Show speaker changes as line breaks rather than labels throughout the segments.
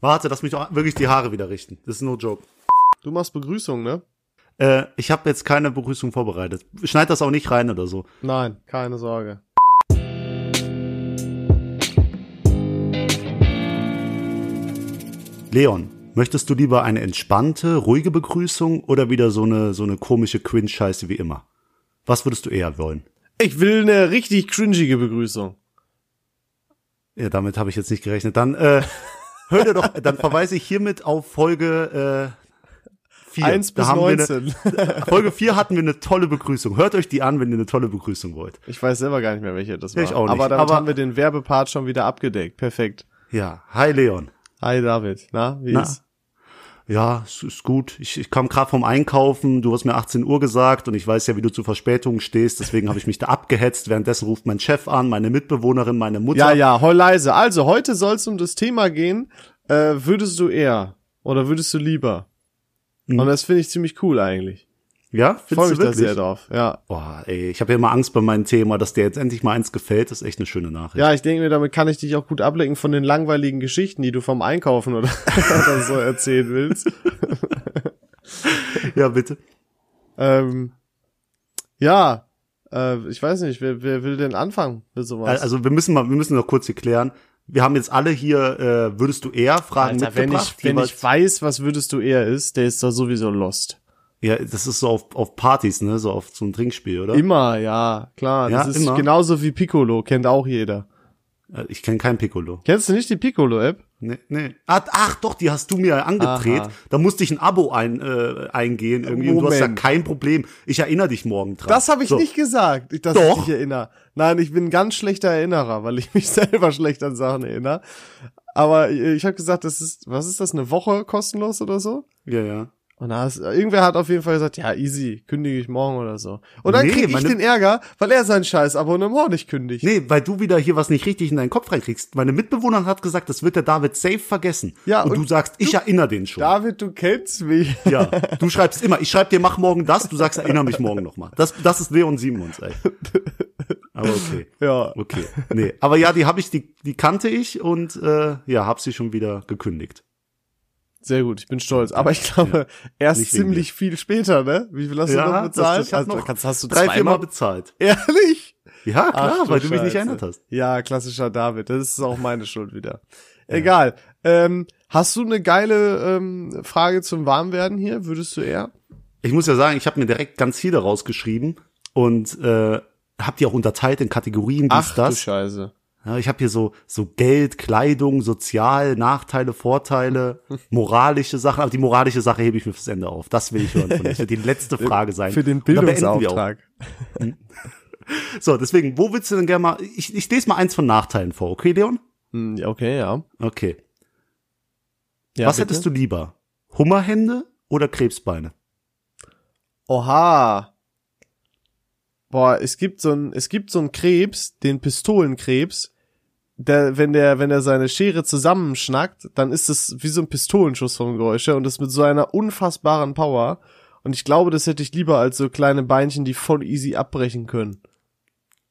Warte, lass mich doch wirklich die Haare wieder richten. Das ist no joke.
Du machst Begrüßung, ne?
Äh, ich habe jetzt keine Begrüßung vorbereitet. Schneid das auch nicht rein oder so.
Nein, keine Sorge.
Leon, möchtest du lieber eine entspannte, ruhige Begrüßung oder wieder so eine, so eine komische Cringe-Scheiße wie immer? Was würdest du eher wollen?
Ich will eine richtig cringige Begrüßung.
Ja, damit habe ich jetzt nicht gerechnet. Dann äh, hör dir doch, dann verweise ich hiermit auf Folge äh, 4.
1 bis
da
19.
Wir eine, Folge 4 hatten wir eine tolle Begrüßung. Hört euch die an, wenn ihr eine tolle Begrüßung wollt.
Ich weiß selber gar nicht mehr, welche das war.
ich auch nicht.
Aber damit
Aber-
haben wir den Werbepart schon wieder abgedeckt. Perfekt.
Ja, hi Leon.
Hi David. Na, wie
Na?
ist?
Ja, es ist gut. Ich, ich kam gerade vom Einkaufen. Du hast mir 18 Uhr gesagt und ich weiß ja, wie du zu Verspätungen stehst. Deswegen habe ich mich da abgehetzt. Währenddessen ruft mein Chef an, meine Mitbewohnerin, meine Mutter.
Ja, ja, heul leise. Also, heute soll es um das Thema gehen. Äh, würdest du eher oder würdest du lieber?
Mhm.
Und das finde ich ziemlich cool eigentlich.
Ja,
Ich freue mich da sehr drauf. Ja.
Boah, ey, ich habe ja immer Angst bei meinem Thema, dass dir jetzt endlich mal eins gefällt. Das ist echt eine schöne Nachricht.
Ja, ich denke mir, damit kann ich dich auch gut ablenken von den langweiligen Geschichten, die du vom Einkaufen oder, oder so erzählen willst.
ja bitte.
Ähm, ja, äh, ich weiß nicht, wer, wer will denn anfangen mit sowas?
Also wir müssen mal, wir müssen noch kurz hier klären. Wir haben jetzt alle hier, äh, würdest du eher Fragen
Alter, wenn
mitgebracht?
ich, wenn ich weiß, was würdest du eher ist, der ist doch sowieso lost.
Ja, das ist so auf, auf Partys, ne, so auf so ein Trinkspiel, oder?
Immer, ja, klar.
Ja,
das ist
immer.
genauso wie Piccolo, kennt auch jeder.
Äh, Ich kenne kein Piccolo.
Kennst du nicht die Piccolo-App?
Nee, nee. Ach, ach doch, die hast du mir angedreht.
Aha.
Da musste ich ein Abo ein, äh, eingehen irgendwie. Und du hast ja
Moment.
kein Problem. Ich erinnere dich morgen dran.
Das habe ich
so.
nicht gesagt, ich- dass
Doch.
ich dich erinnere. Nein, ich bin ein ganz schlechter Erinnerer, weil ich mich selber schlecht an Sachen erinnere. Aber äh, ich habe gesagt, das ist, was ist das, eine Woche kostenlos oder so?
Ja, ja.
Und da ist, irgendwer hat auf jeden Fall gesagt, ja, easy, kündige ich morgen oder so. Und dann
Nee,
krieg ich
meine-
den Ärger, weil er sein scheiß Abonnement nicht kündigt.
Nee, weil du wieder hier was nicht richtig in deinen Kopf reinkriegst. Meine Mitbewohnerin hat gesagt, das wird der David safe vergessen.
Ja,
und,
und
du sagst, ich erinnere den schon.
David, du kennst mich.
Ja, du schreibst immer, ich schreib dir, mach morgen das, du sagst, erinnere mich morgen nochmal. Das, das ist Leon Simons, ey. Aber okay.
Ja.
Okay. Nee. Aber ja, die habe ich, die, die kannte ich und äh, ja, hab sie schon wieder gekündigt.
Sehr gut, ich bin stolz. Aber ich glaube, erst
Nicht wegen
ziemlich viel später, ne? Wie viel hast du noch bezahlt?
Das, ich hab
also,
noch
kannst, hast du
drei, vier Mal
zweimal?
bezahlt.
Ehrlich?
Ja, klar,
Ach,
weil du mich nicht
Scheiße.
erinnert hast.
Ja, klassischer David. Das ist auch meine Schuld wieder. Egal. Ähm, hast du eine geile ähm, Frage zum Warmwerden hier? Würdest du eher?
Ich muss ja sagen, ich habe mir direkt ganz viele rausgeschrieben und äh, hab die auch unterteilt in Kategorien, dies,
Ach du
das.
Scheiße.
Ja, ich habe hier so so Geld, Kleidung, Sozial, Nachteile, Vorteile, moralische Sachen. Aber die moralische Sache hebe ich mir fürs Ende auf. Das will ich hören von dir. Das wird die letzte Frage sein.
Für den. Bildungsauftrag.
So, deswegen, wo willst du denn gerne mal? Ich, ich lese mal eins von Nachteilen vor, okay, Leon?
Hm, ja, okay, ja.
Okay.
ja
Was
bitte?
hättest du lieber? Hummerhände oder Krebsbeine?
Oha. Boah, es gibt so ein, es gibt so einen Krebs, den Pistolenkrebs, der, wenn der, wenn er seine Schere zusammenschnackt, dann ist es wie so ein Pistolenschuss vom Geräusch her und das mit so einer unfassbaren Power. Und ich glaube, das hätte ich lieber als so kleine Beinchen, die voll easy abbrechen können.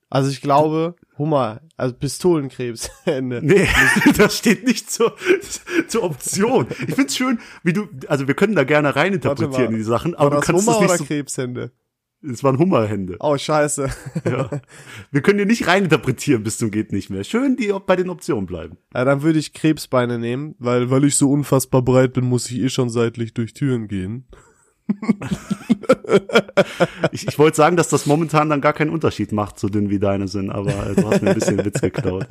Also ich glaube, Hummer, also Pistolenkrebs, Ende.
Nee, das steht nicht zur, zur Option. Ich find's schön, wie du, also wir können da gerne reininterpretieren die Sachen, aber du
das
kannst
Hummer
es nicht
oder
so,
Krebshände?
Es waren Hummerhände.
Oh, scheiße.
Ja. Wir können hier nicht reininterpretieren bis zum geht nicht mehr. Schön, die bei den Optionen bleiben.
Ja, dann würde ich Krebsbeine nehmen, weil, weil ich so unfassbar breit bin, muss ich eh schon seitlich durch Türen gehen.
Ich, ich wollte sagen, dass das momentan dann gar keinen Unterschied macht, so dünn wie deine sind, aber äh, du hast mir ein bisschen Witz geklaut.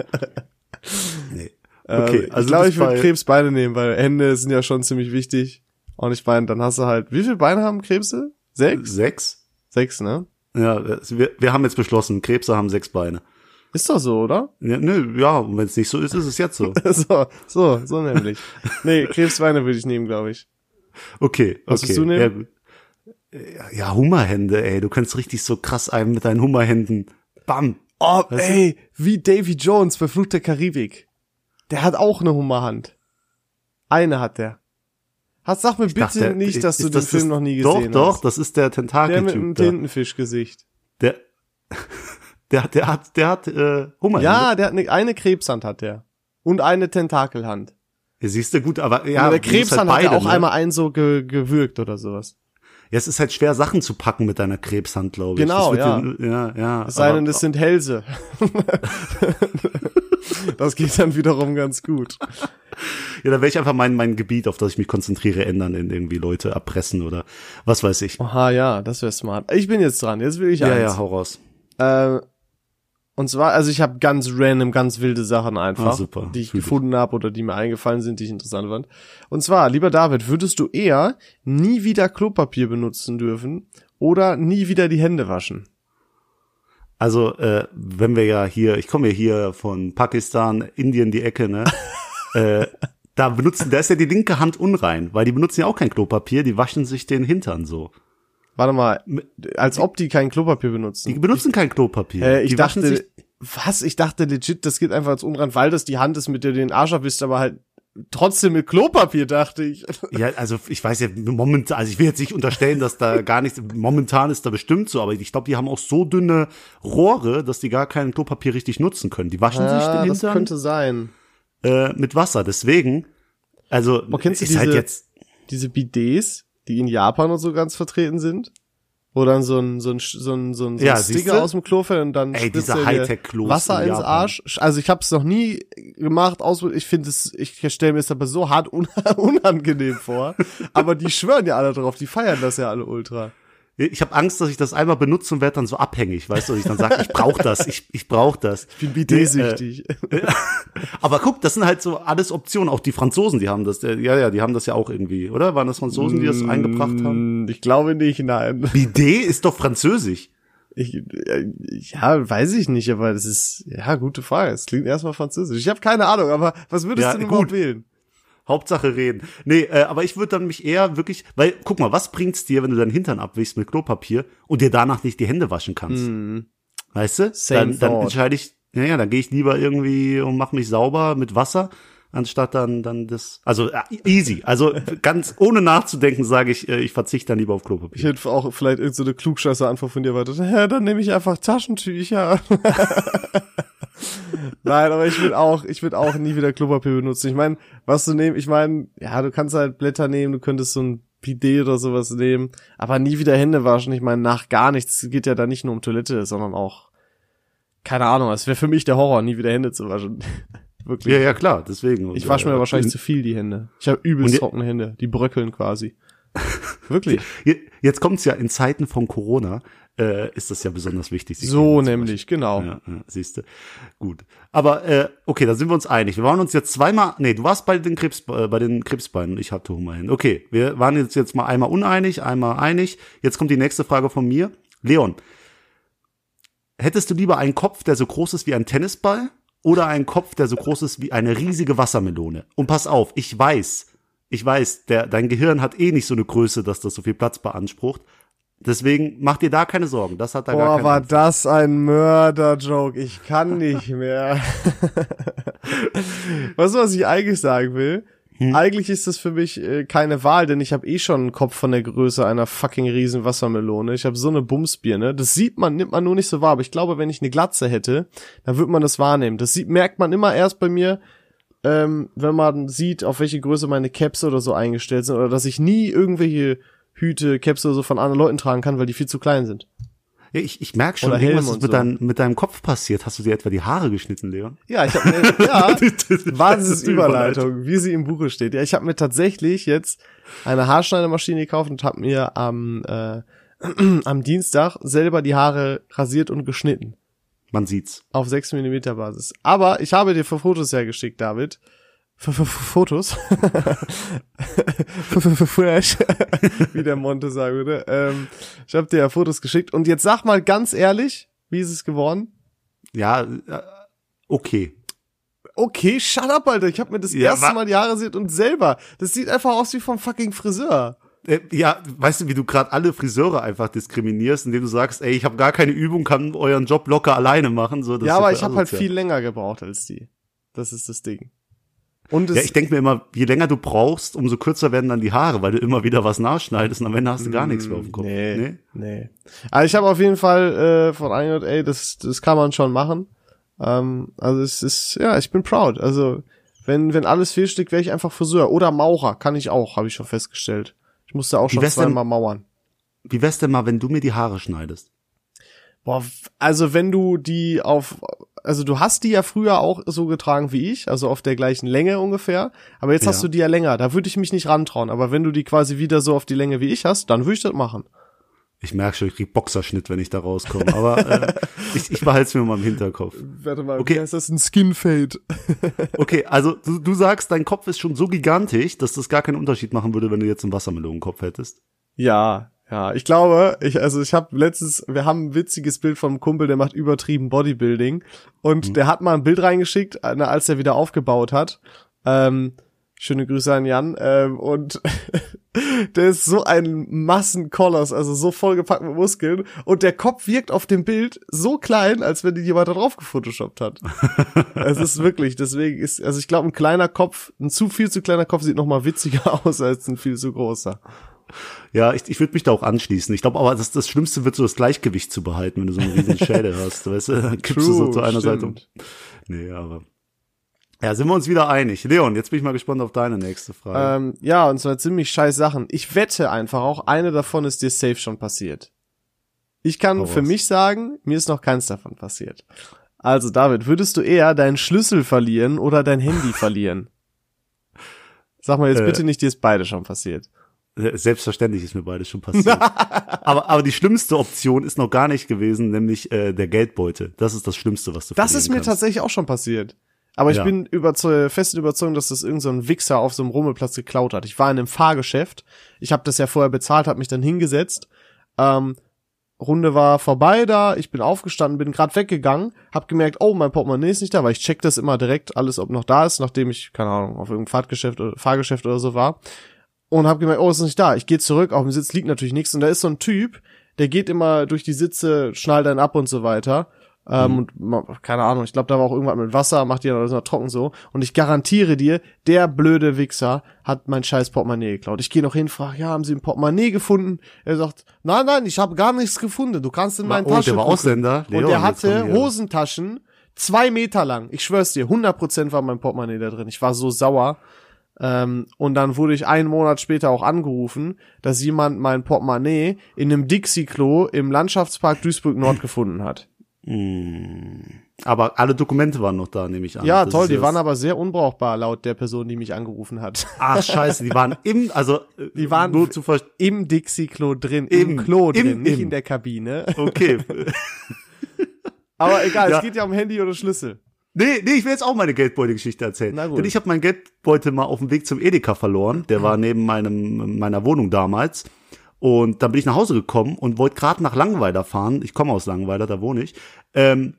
Nee. Okay,
Äh,
also
ich glaube, ich würde
bei-
Krebsbeine nehmen, weil Hände sind ja schon ziemlich wichtig. Und ich meine, dann hast du halt, wie viele Beine haben Krebse? Sechs?
Sechs?
Sechs, ne?
Ja, wir, wir haben jetzt beschlossen, Krebse haben sechs Beine.
Ist doch so, oder?
Ja, nö, ja, und wenn es nicht so ist, ist es jetzt so.
so, so, so nämlich. Nee, Krebsbeine würde ich nehmen, glaube ich.
Okay,
Was
okay.
du nehmen?
Ja. Ja, Hummerhände, ey. Du kannst richtig so krass einem mit deinen Hummerhänden. Bam.
Oh,
Weißt du?
ey, wie Davy Jones bei der Karibik. Der hat auch eine Hummerhand. Eine hat der. Hast, sag mir bitte
dachte,
nicht, dass
ist
du den
das
Film
das-
noch nie
doch,
gesehen
Doch,
hast.
das ist der
Der mit dem
Tentakeltyp.
Tintenfischgesicht.
Der, der, der hat, der hat äh, Hummerhände.
Ja, der hat eine, eine Krebshand hat der. Und eine Tentakelhand.
Ja, siehst du, gut, aber ja,
Ja, der
du musst
Krebs
halt
hat ja
beide,
auch
ne?
einmal einen so ge gewürgt oder sowas.
Ja, es ist halt schwer, Sachen zu packen mit deiner Krebshand, glaube ich.
Genau,
wird dir- ja, ja.
Es sei denn, es sind Hälse. das geht dann wiederum ganz gut.
Ja, da werde ich einfach mein, mein Gebiet, auf das ich mich konzentriere, ändern in irgendwie Leute erpressen oder was weiß ich.
Aha, ja, das wäre smart. Ich bin jetzt dran. Jetzt will ich
Ja,
eins.
ja, hau raus.
Äh, und zwar, also ich habe ganz random, ganz wilde Sachen einfach,
Ah, super.
die ich
Fühl ich.
gefunden habe oder die mir eingefallen sind, die ich interessant fand. Und zwar, lieber David, würdest du eher nie wieder Klopapier benutzen dürfen oder nie wieder die Hände waschen?
Also, äh, wenn wir ja hier, ich komme ja hier von Pakistan, Indien die Ecke, ne? äh, da benutzen, da ist ja die linke Hand unrein, weil die benutzen ja auch kein Klopapier, die waschen sich den Hintern so.
Warte mal, als ob die kein Klopapier
Die
benutzen.
benutzen kein Klopapier.
Äh, ich
die
dachte, was? Ich dachte legit, das geht einfach als unrein, weil das die Hand ist, mit der du den Arsch abwischt, aber halt trotzdem mit Klopapier, dachte ich.
ja, also ich weiß ja momentan, also ich will jetzt nicht unterstellen, dass da gar nichts, momentan ist da bestimmt so, aber ich glaube, die haben auch so dünne Rohre, dass die gar kein Klopapier richtig nutzen können. Die waschen sich
Ja,
den
das
Hintern
könnte sein.
äh, mit Wasser. Deswegen, also
Boah, kennst du
ist halt
diese-
jetzt
diese Bidets, die in Japan und so ganz vertreten sind, wo dann so ein so ein so ein so ein, so ein
Ja,
Sticker aus dem Klo fällt und dann
Ey, diese
dir
Hightech-Klos
Wasser
in
ins. Arsch. Also ich habe es noch nie gemacht, aus ich finde es ich stelle mir es aber so hart un unangenehm vor, aber die schwören ja alle drauf, die feiern das ja alle ultra.
Ich habe Angst, dass ich das einmal benutze und werde dann so abhängig, weißt du, dass ich dann sage, ich brauche das, ich, ich brauche das.
Ich bin Bidet-süchtig.
Aber guck, das sind halt so alles Optionen. Auch die Franzosen, die haben das, äh, ja, ja, die haben das ja auch irgendwie, oder? Waren das Franzosen, die das eingebracht haben?
Mm, Ich glaube nicht, nein.
Bidet ist doch französisch.
Ich, äh, ja, weiß ich nicht, aber das ist, ja, gute Frage. Es klingt erstmal französisch. Ich habe keine Ahnung, aber was würdest
Ja,
du denn
gut.
wählen?
Hauptsache reden. Nee, äh, aber ich würde dann mich eher wirklich, weil, guck mal, was bringt's dir, wenn du deinen Hintern abwischst mit Klopapier und dir danach nicht die Hände waschen kannst? Weißt du?
Same
dann, dann entscheide ich, ja, ja, dann gehe ich lieber irgendwie und mache mich sauber mit Wasser, anstatt dann, dann das, also äh, easy. Also ganz ohne nachzudenken sage ich, äh, ich verzichte dann lieber auf
Ich
Klopapier.
hätte auch vielleicht irgendeine so klugscheiße Antwort von dir erwartet. Ja, dann nehme ich einfach Taschentücher. Nein, aber ich will auch, ich will auch nie wieder Klopapier benutzen. Ich meine, was du nehmen, ich meine, ja, du kannst halt Blätter nehmen, du könntest so ein Bidet oder sowas nehmen, aber nie wieder Hände waschen. Ich meine, nach gar nichts geht ja da nicht nur um Toilette, sondern auch, keine Ahnung, es wäre für mich der Horror, nie wieder Hände zu waschen. Wirklich.
Ja, ja, klar, deswegen.
Ich wasche mir
äh,
wahrscheinlich
in-
zu viel die Hände. Ich habe übelst trockene Hände, die bröckeln quasi. Wirklich.
Je- Jetzt kommt's ja in Zeiten von Corona, äh, ist das ja besonders wichtig.
So nämlich, genau.
Ja, ja siehst du. Gut. Aber äh, okay, da sind wir uns einig. Wir waren uns jetzt zweimal, nee, du warst bei den Krebs, äh, bei den Krebsbeinen, ich hatte Hummer hin. Okay, wir waren jetzt jetzt mal einmal uneinig, einmal einig. Jetzt kommt die nächste Frage von mir. Leon, hättest du lieber einen Kopf, der so groß ist wie ein Tennisball oder einen Kopf, der so groß ist wie eine riesige Wassermelone? Und pass auf, ich weiß, ich weiß, der, dein Gehirn hat eh nicht so eine Größe, dass das so viel Platz beansprucht. Deswegen mach dir da keine Sorgen. Das hat da gar
Boah,
keinen
war
Einfluss.
das ein Mörder-Joke. Ich kann nicht mehr. weißt du, was ich eigentlich sagen will?
Hm?
Eigentlich ist das für mich äh, keine Wahl, denn ich habe eh schon einen Kopf von der Größe einer fucking riesen Wassermelone. Ich habe so eine Bumsbirne. Das sieht man, nimmt man nur nicht so wahr. Aber ich glaube, wenn ich eine Glatze hätte, dann würde man das wahrnehmen. Das sieht, merkt man immer erst bei mir, ähm, wenn man sieht, auf welche Größe meine Caps oder so eingestellt sind. Oder dass ich nie irgendwelche Hüte, Caps oder so von anderen Leuten tragen kann, weil die viel zu klein sind.
Ja, ich, ich merke schon, irgendwas
Helm
ist mit,
so.
dein, mit deinem Kopf passiert. Hast du dir etwa die Haare geschnitten, Leon?
Ja, ich habe mir, ja, Wahnsinns
Das ist die
Überleitung, wie sie im Buche steht. Ja, ich habe mir tatsächlich jetzt eine Haarschneidemaschine gekauft und habe mir am äh, am Dienstag selber die Haare rasiert und geschnitten
Man sieht's.
auf 6 mm Basis. Aber ich habe dir für Fotos hergeschickt, David. Fotos. Fresh, wie der Monte sagen würde. Ähm, ich habe dir ja Fotos geschickt und jetzt sag mal ganz ehrlich, wie ist es geworden?
Ja, äh, okay.
Okay, shut up, Alter. Ich habe mir das
Ja,
erste Mal die Haare und selber. Das sieht einfach aus wie vom fucking Friseur.
Äh, ja, weißt du, wie du gerade alle Friseure einfach diskriminierst, indem du sagst, ey, ich habe gar keine Übung, kann euren Job locker alleine machen. So,
ja, aber ich habe halt viel länger gebraucht als die. Das ist das Ding. Und
Ja, ich denke mir immer, je länger du brauchst, umso kürzer werden dann die Haare, weil du immer wieder was nachschneidest und am Ende hast du gar nichts mehr auf dem Kopf.
Mm, Nee, nee. Also ich habe auf jeden Fall äh, von ey, das, das kann man schon machen. Ähm, also es ist, ja, ich bin proud. Also Wenn, wenn alles fehlsteckt, wäre ich einfach Friseur. Oder Maurer, kann ich auch, habe ich schon festgestellt. Ich musste auch schon zweimal mauern.
Wie wär's denn mal, wenn du mir die Haare schneidest?
Boah, also wenn du die auf, also du hast die ja früher auch so getragen wie ich, also auf der gleichen Länge ungefähr, aber jetzt
Ja.
hast du die ja länger, da würde ich mich nicht rantrauen, aber wenn du die quasi wieder so auf die Länge wie ich hast, dann würde ich das machen.
Ich merke schon, ich krieg Boxerschnitt, wenn ich da rauskomme. Aber äh, ich, ich behalte es mir mal im Hinterkopf.
Warte mal,
Okay.
wie heißt das? Ein Skinfade.
Okay, also du, du sagst, dein Kopf ist schon so gigantisch, dass das gar keinen Unterschied machen würde, wenn du jetzt einen Wassermelonenkopf hättest.
Ja, ja, ich glaube, ich also ich habe letztens, wir haben ein witziges Bild vom Kumpel, der macht übertrieben Bodybuilding und der hat mal ein Bild reingeschickt, äh, als er wieder aufgebaut hat. Ähm, schöne Grüße an Jan ähm, und der ist so ein Massenkoloss, also so vollgepackt mit Muskeln und der Kopf wirkt auf dem Bild so klein, als wenn die jemand da drauf gefotoshoppt hat. es ist wirklich, deswegen ist also ich glaube ein kleiner Kopf, ein zu viel zu kleiner Kopf sieht noch mal witziger aus als ein viel zu großer.
Ja, ich, ich würde mich da auch anschließen. Ich glaube aber, das, das Schlimmste wird so das Gleichgewicht zu behalten, wenn du so einen riesen Schädel hast. Weißt du, dann kippst du so zu einer Seite um.
stimmt.
Nee, aber. Ja, sind wir uns wieder einig. Leon, jetzt bin ich mal gespannt auf deine nächste Frage.
Ähm, ja, und zwar ziemlich scheiß Sachen. Ich wette einfach auch, eine davon ist dir safe schon passiert. Ich kann
Hau
für mich sagen, mir ist noch keins davon passiert. Also David, würdest du eher deinen Schlüssel verlieren oder dein Handy verlieren? Sag mal jetzt
Äh.
bitte nicht, dir ist beide schon passiert.
Selbstverständlich ist mir beides schon passiert. aber, aber die schlimmste Option ist noch gar nicht gewesen, nämlich äh, der Geldbeutel. Das ist das Schlimmste, was du
Das ist mir
kannst.
tatsächlich auch schon passiert. Aber ich
Ja.
bin überzeu fest überzeugt, dass das irgendein so ein Wichser auf so einem Rummelplatz geklaut hat. Ich war in einem Fahrgeschäft. Ich habe das ja vorher bezahlt, habe mich dann hingesetzt. Ähm, Runde war vorbei da, ich bin aufgestanden, bin gerade weggegangen, hab gemerkt, oh, mein Portemonnaie ist nicht da, weil ich check das immer direkt alles, ob noch da ist, nachdem ich, keine Ahnung, auf irgendeinem Fahrtgeschäft oder Fahrgeschäft oder so war. Und hab gemerkt, oh, ist nicht da. Ich gehe zurück, auf dem Sitz liegt natürlich nichts. Und da ist so ein Typ, der geht immer durch die Sitze, schnallt dann ab und so weiter. Ähm, und ma- keine Ahnung, ich glaube, da war auch irgendwas mit Wasser, macht die dann alles noch trocken so. Und ich garantiere dir, der blöde Wichser hat mein scheiß Portemonnaie geklaut. Ich gehe noch hin, frage, ja, haben Sie ein Portemonnaie gefunden? Er sagt, nein, nein, ich habe gar nichts gefunden. Du kannst in meine
oh,
Tasche
der war
gucken.
Ausländer.
Und
Leon,
der
jetzt
hatte Hosentaschen zwei Meter lang. Ich schwör's dir, 100% war mein Portemonnaie da drin. Ich war so sauer. Ähm, und dann wurde ich einen Monat später auch angerufen, dass jemand mein Portemonnaie in einem Dixie-Klo im Landschaftspark Duisburg Nord gefunden hat.
Aber alle Dokumente waren noch da, nehme ich an.
Ja,
Das
toll, die waren aber sehr unbrauchbar, laut der Person, die mich angerufen hat.
Ach, scheiße, die waren im, also,
Die waren-
nur zu
Im Dixie-Klo drin, im,
Im-
Klo drin,
im-
nicht in der Kabine.
Okay.
Aber egal,
Ja.
es geht ja um Handy oder Schlüssel.
Nee, nee, ich will jetzt auch meine Geldbeutelgeschichte erzählen.
Na gut.
Denn ich habe meinen Geldbeutel mal auf dem Weg zum Edeka verloren. Der war neben meinem meiner Wohnung damals. Und dann bin ich nach Hause gekommen und wollte gerade nach Langweiler fahren. Ich komme aus Langweiler, da wohne ich. Ähm,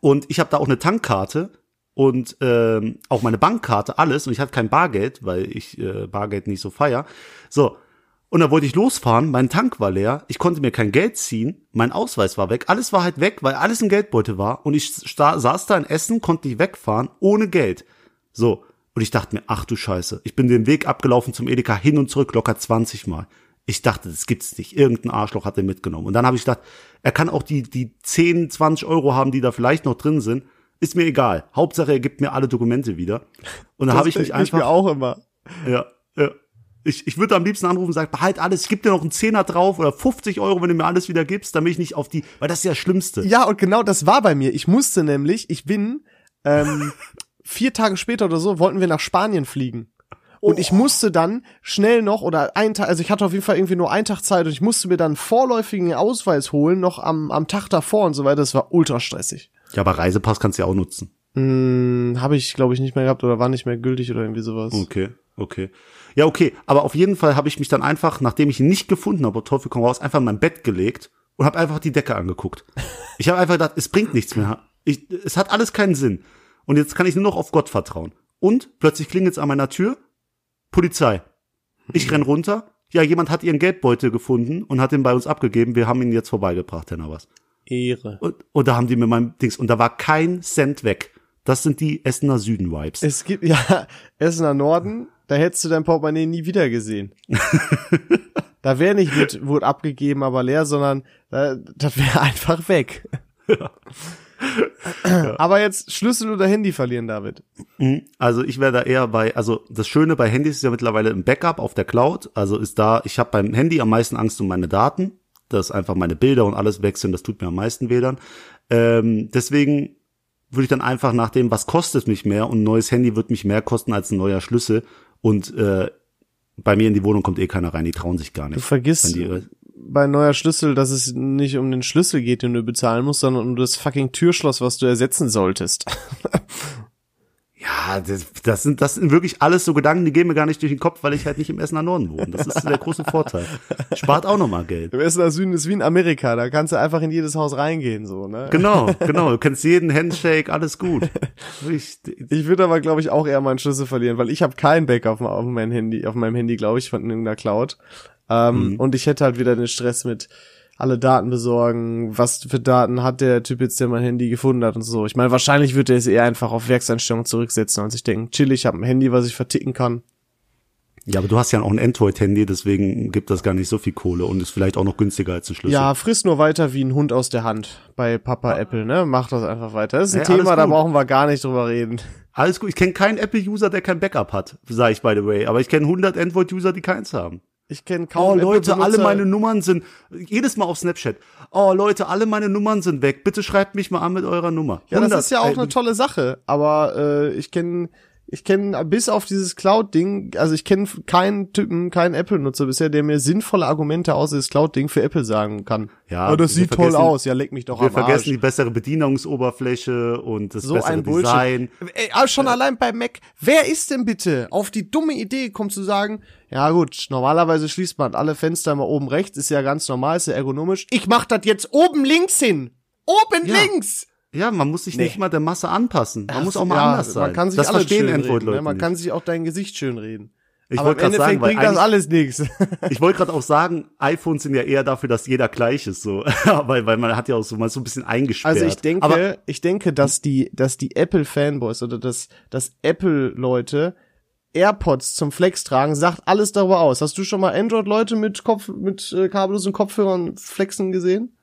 und ich habe da auch eine Tankkarte und ähm, auch meine Bankkarte, alles. Und ich hatte kein Bargeld, weil ich äh, Bargeld nicht so feier. So, und dann wollte ich losfahren, mein Tank war leer, ich konnte mir kein Geld ziehen, mein Ausweis war weg, alles war halt weg, weil alles im Geldbeutel war und ich saß da in Essen, konnte nicht wegfahren, ohne Geld. So, und ich dachte mir, ach du Scheiße, ich bin den Weg abgelaufen zum Edeka hin und zurück locker 20 Mal. Ich dachte, das gibt's nicht. Irgendein Arschloch hat den mitgenommen. Und dann habe ich gedacht, er kann auch die, die 10, 20 Euro haben, die da vielleicht noch drin sind. Ist mir egal. Hauptsache, er gibt mir alle Dokumente wieder. Und dann habe ich mich einfach
mir auch immer.
ja, ja. Ich, ich würde am liebsten anrufen und sagen, behalt alles, ich gebe dir noch einen Zehner drauf oder 50 Euro, wenn du mir alles wieder gibst, damit ich nicht auf die, weil das ist ja das Schlimmste.
Ja, und genau das war bei mir. Ich musste nämlich, ich bin ähm, vier Tage später oder so, wollten wir nach Spanien fliegen. Und ich musste dann schnell noch, oder einen Tag, also ich hatte auf jeden Fall irgendwie nur einen Tag Zeit und ich musste mir dann vorläufigen Ausweis holen, noch am, am Tag davor und so weiter. Das war ultra stressig.
Ja, aber Reisepass kannst du ja auch nutzen.
Hm, Habe ich, glaube ich, nicht mehr gehabt oder war nicht mehr gültig oder irgendwie sowas.
Okay, okay. Ja, okay. Aber auf jeden Fall habe ich mich dann einfach, nachdem ich ihn nicht gefunden habe, Teufel komm raus, einfach in mein Bett gelegt und habe einfach die Decke angeguckt. Ich habe einfach gedacht, es bringt nichts mehr. Ich, es hat alles keinen Sinn. Und jetzt kann ich nur noch auf Gott vertrauen. Und plötzlich klingelt es an meiner Tür. Polizei. Ich renn runter. Ja, jemand hat ihren Geldbeutel gefunden und hat ihn bei uns abgegeben. Wir haben ihn jetzt vorbeigebracht, Herr Navas.
Ehre.
Und, und da haben die mir mein Dings, und da war kein Cent weg. Das sind die Essener Süden-Vibes.
Es gibt, ja, Essener Norden, da hättest du dein Portemonnaie nie wieder gesehen. da wäre nicht mit, wurde abgegeben, aber leer, sondern da, das wäre einfach weg. Aber jetzt Schlüssel oder Handy verlieren, David.
Mhm. Also ich wäre da eher bei, also das Schöne bei Handys ist ja mittlerweile ein Backup auf der Cloud. Also ist da, ich habe beim Handy am meisten Angst um meine Daten, dass einfach meine Bilder und alles wechseln, das tut mir am meisten weh dann. Ähm, deswegen würde ich dann einfach nach dem, was kostet mich mehr und ein neues Handy wird mich mehr kosten als ein neuer Schlüssel und äh, bei mir in die Wohnung kommt eh keiner rein, die trauen sich gar nicht.
Du vergisst bei neuer Schlüssel, dass es nicht um den Schlüssel geht, den du bezahlen musst, sondern um das fucking Türschloss, was du ersetzen solltest.
ja, das, das sind das sind wirklich alles so Gedanken, die gehen mir gar nicht durch den Kopf, weil ich halt nicht im Essener Norden wohne. Das ist der große Vorteil. Spart auch nochmal Geld.
Im Essener Süden ist wie in Amerika, da kannst du einfach in jedes Haus reingehen, so, ne?
Genau, genau. Du kennst jeden Handshake, alles gut. Ich,
Ich würde aber, glaube ich, auch eher meinen Schlüssel verlieren, weil ich habe kein Backup auf meinem Handy, auf meinem Handy, glaube ich, von irgendeiner Cloud. Ähm, Und ich hätte halt wieder den Stress mit alle Daten besorgen, was für Daten hat der Typ jetzt, der mein Handy gefunden hat und so. Ich meine, wahrscheinlich würde er es eher einfach auf Werkseinstellungen zurücksetzen und sich denken, chill, ich habe ein Handy, was ich verticken kann.
ja, aber du hast ja auch ein Android-Handy, deswegen gibt das gar nicht so viel Kohle und ist vielleicht auch noch günstiger als ein Schlüssel.
Ja, friss nur weiter wie ein Hund aus der Hand bei Papa Apple, ne? Mach das einfach weiter. Das ist ein
alles
Thema, da brauchen wir gar nicht drüber reden.
Alles gut. Ich kenne keinen Apple-User, der kein Backup hat, sage ich by the way. Aber ich kenne 100 Android-User, die keins haben.
Ich kenne
Oh,
kaum
Leute, alle meine Nummern sind, jedes Mal auf Snapchat. Oh, Leute, alle meine Nummern sind weg. Bitte schreibt mich mal an mit eurer Nummer.
Ja, das
100,
ist ja auch eine tolle Sache, aber äh, ich kenne ich kenne bis auf dieses Cloud-Ding, also ich kenne keinen Typen, keinen Apple-Nutzer bisher, der mir sinnvolle Argumente außer das Cloud-Ding für Apple sagen kann.
Ja,
oh, das
wir
sieht toll
vergessen-
aus, ja, leck mich doch
Wir
am
vergessen
Arsch.
die bessere Bedienungsoberfläche und das
so
bessere
ein Bullshit.
Design.
Ey, aber schon allein bei Mac, wer ist denn bitte auf die dumme Idee gekommen zu sagen, ja gut, normalerweise schließt man alle Fenster immer oben rechts, ist ja ganz normal, ist ja ergonomisch. Ich mach das jetzt oben links hin. Oben
Ja.
links!
Ja, man muss sich
Nee.
nicht mal der Masse anpassen. Man muss auch mal
Ja,
anders sein.
Man kann sich
das
alles
verstehen
schön
Android-Leute
reden, ne? Man
nicht.
kann sich auch dein Gesicht schön reden.
Ich wollte gerade sagen, weil
bringt das alles nichts.
Ich wollte gerade auch sagen, iPhones sind ja eher dafür, dass jeder gleich ist, so, weil, weil man hat ja auch so mal so ein bisschen eingesperrt.
Also ich denke,
Aber
ich denke, dass die, dass die Apple Fanboys oder dass, dass Apple Leute AirPods zum Flex tragen, sagt alles darüber aus. Hast du schon mal Android Leute mit Kopf, mit äh, kabellosen Kopfhörern flexen gesehen?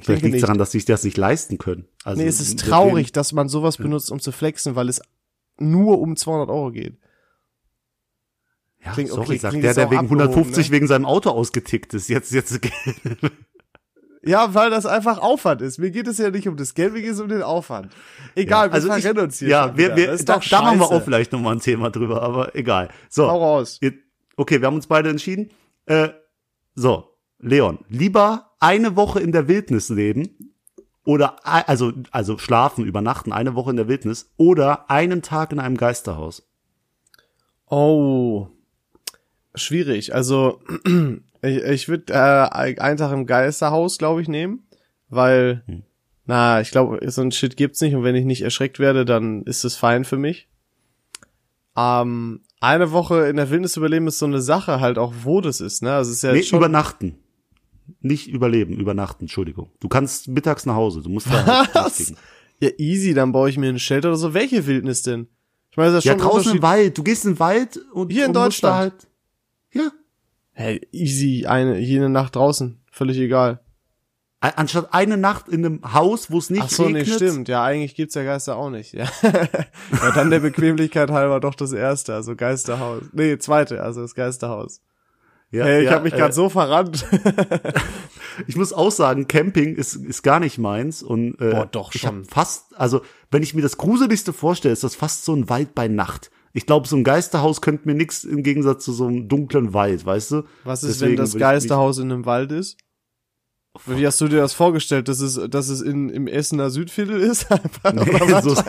Vielleicht liegt es daran, dass sich das nicht leisten können. Also
nee, es ist traurig, dass man sowas benutzt, um zu flexen, weil es nur um 200 Euro geht.
Ja,
Klingt-
sorry,
okay,
sagt der, der wegen
abgehoben,
150
ne?
wegen seinem Auto ausgetickt ist. Jetzt, jetzt,
Ja, weil das einfach Aufwand ist. Mir geht es ja nicht um das Geld, mir geht es um den Aufwand. Egal,
also
wir verrennen uns hier.
ja, wir, wir, da, da machen wir auch vielleicht nochmal ein Thema drüber, aber egal. So.
Hau raus.
Okay, wir haben uns beide entschieden. Äh, so, Leon, lieber eine Woche in der Wildnis leben oder also also schlafen, übernachten, eine Woche in der Wildnis oder einen Tag in einem Geisterhaus.
Oh, schwierig. Also ich, ich würde äh, einen Tag im Geisterhaus, glaube ich, nehmen, weil
Hm.
na, ich glaube, so ein Shit gibt's nicht und wenn ich nicht erschreckt werde, dann ist es fein für mich. Ähm, eine Woche in der Wildnis überleben ist so eine Sache halt auch, wo das ist, ne? Also es ist ja
nee,
schon
übernachten. Nicht überleben, übernachten, Entschuldigung. Du kannst mittags nach Hause, du musst da halt
ja easy, dann baue ich mir ein Shelter oder so. Welche Wildnis denn? Ich meine, das ist ja schon
draußen im. Wald, du gehst in den Wald und
Hier in
und
Deutschland.
Halt, ja,
Hey, easy, eine jede Nacht draußen, völlig egal.
anstatt eine Nacht in einem Haus, wo es nicht
Ach so, nee,
regnet.
stimmt. Ja, eigentlich gibt's ja Geister auch nicht. Ja. ja, dann der Bequemlichkeit halber doch das erste, also Geisterhaus. Nee, zweite, also das Geisterhaus.
Ja,
hey, ich
ja,
hab mich
äh,
gerade so verrannt.
Ich muss auch sagen, Camping ist, ist gar nicht meins und äh,
Boah, doch schon.
fast, also wenn ich mir das Gruseligste vorstelle, ist das fast so ein Wald bei Nacht. Ich glaube, so ein Geisterhaus könnte mir nix im Gegensatz zu so einem dunklen Wald, weißt du?
Was ist,
Deswegen
wenn das Geisterhaus in einem Wald ist? Wie hast du dir das vorgestellt, dass es, dass es in, im Essener Südviertel ist?
Nee, so, so,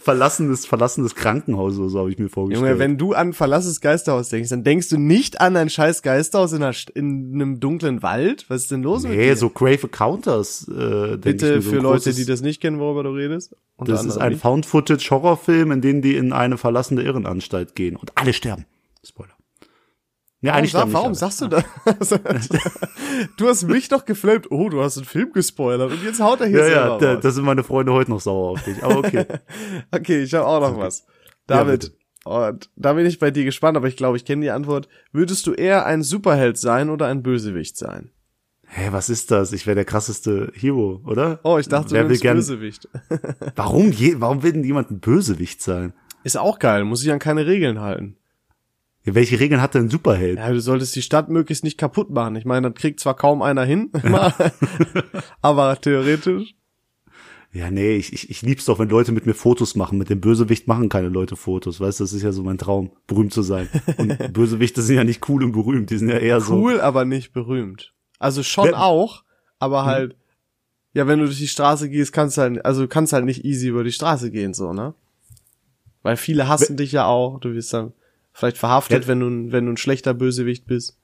verlassenes, verlassenes Krankenhaus oder so habe ich mir vorgestellt.
Junge, wenn du an verlassenes Geisterhaus denkst, dann denkst du nicht an ein scheiß Geisterhaus in, einer, in einem dunklen Wald? Was ist denn los mit
nee,
dir?
so Grave Encounters, äh,
Bitte
mir, so
für Leute, die das nicht kennen, worüber du redest. Unter
Das ist ein. Found-Footage-Horrorfilm, in dem die in eine verlassene Irrenanstalt gehen und alle sterben. Spoiler. Ja,
Warum,
eigentlich
warum
alle.
sagst du das? du hast mich doch geflamed. Oh, du hast einen Film gespoilert und jetzt haut er hier
Ja, ja,
selber
da,
raus.
da sind meine Freunde heute noch sauer auf dich. Aber okay.
Okay, ich habe auch noch was.
Ja,
David,
bitte.
und da bin ich bei dir gespannt, aber ich glaube, ich kenne die Antwort. Würdest du eher ein Superheld sein oder ein Bösewicht sein?
Hä, was ist das? Ich wäre der krasseste Hero, oder?
Oh, ich dachte,
Wer
du bist Bösewicht.
Warum, je, warum will denn jemand ein Bösewicht sein?
Ist auch geil, muss sich an keine Regeln halten.
Ja, welche Regeln hat denn ein Superheld?
Ja, du solltest die Stadt möglichst nicht kaputt machen. Ich meine, das kriegt zwar kaum einer hin, immer, aber theoretisch.
Ja, nee, ich, ich, ich lieb's doch, wenn Leute mit mir Fotos machen. Mit dem Bösewicht machen keine Leute Fotos. Weißt du, das ist ja so mein Traum, berühmt zu sein. Und Bösewichte sind ja nicht cool und berühmt, die sind ja eher so.
Cool, aber nicht berühmt. Also schon
Wer-
auch, aber halt, ja, wenn du durch die Straße gehst, kannst du halt, also du kannst halt nicht easy über die Straße gehen, so, ne? Weil viele hassen dich ja auch, du wirst dann vielleicht verhaftet,
Ja.
wenn du, ein- wenn du ein schlechter Bösewicht bist.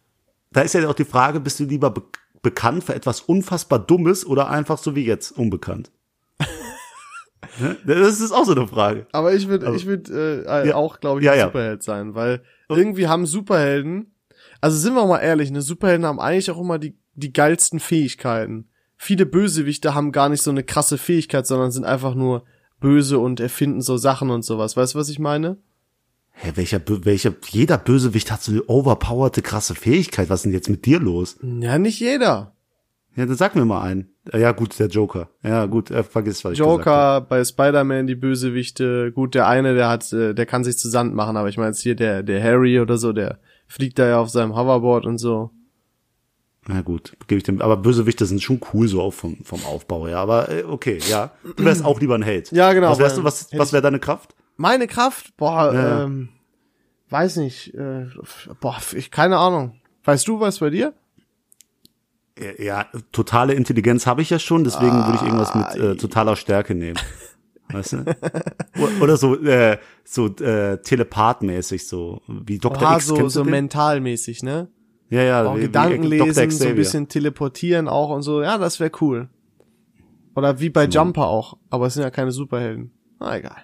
Da ist ja auch die Frage, bist du lieber be bekannt für etwas unfassbar Dummes oder einfach so wie jetzt unbekannt? Das ist auch so eine Frage.
Aber ich würde,
Also-
ich würde äh,
Ja.
auch, glaube ich, ein
ja.
Superheld sein, weil irgendwie haben Superhelden, also sind wir mal ehrlich, ne, Superhelden haben eigentlich auch immer die, die geilsten Fähigkeiten. Viele Bösewichte haben gar nicht so eine krasse Fähigkeit, sondern sind einfach nur böse und erfinden so Sachen und sowas. Weißt du, was ich meine?
Hä, welcher, welcher, jeder Bösewicht hat so eine overpowerte krasse Fähigkeit. Was ist denn jetzt mit dir los?
Ja, nicht jeder.
Ja, dann sag mir mal einen. Äh, Ja, gut, der Joker. Ja, gut, äh, vergiss, was ich gesagt habe.
Joker, bei Spider-Man die Bösewichte, gut, der eine, der hat, äh, der kann sich zu Sand machen, aber ich meine jetzt hier der, der Harry oder so, der fliegt da ja auf seinem Hoverboard und so.
Na gut, gebe ich dem. Aber Bösewichte sind schon cool so auch vom, vom Aufbau, ja. Aber äh, okay, ja. Du wärst auch lieber ein Held.
Ja, genau,
Was wärst du, was, was wäre deine Kraft?
Meine Kraft, boah,
Ja.
ähm, weiß nicht, äh, boah, ich, keine Ahnung. Weißt du was bei dir?
Ja, totale Intelligenz habe ich ja schon, deswegen würde ich irgendwas mit
Ah,
äh, totaler Stärke nehmen. Weißt du? Oder so, äh, so äh, telepathmäßig, so wie Dr.
Oha,
X.
so, so mentalmäßig, ne?
Ja, ja,
Auch
wie,
Gedanken
wie Dr.
lesen, so ein bisschen teleportieren auch und so. Ja, das wäre cool. Oder wie bei Jumper auch, aber es sind ja keine Superhelden. Na egal.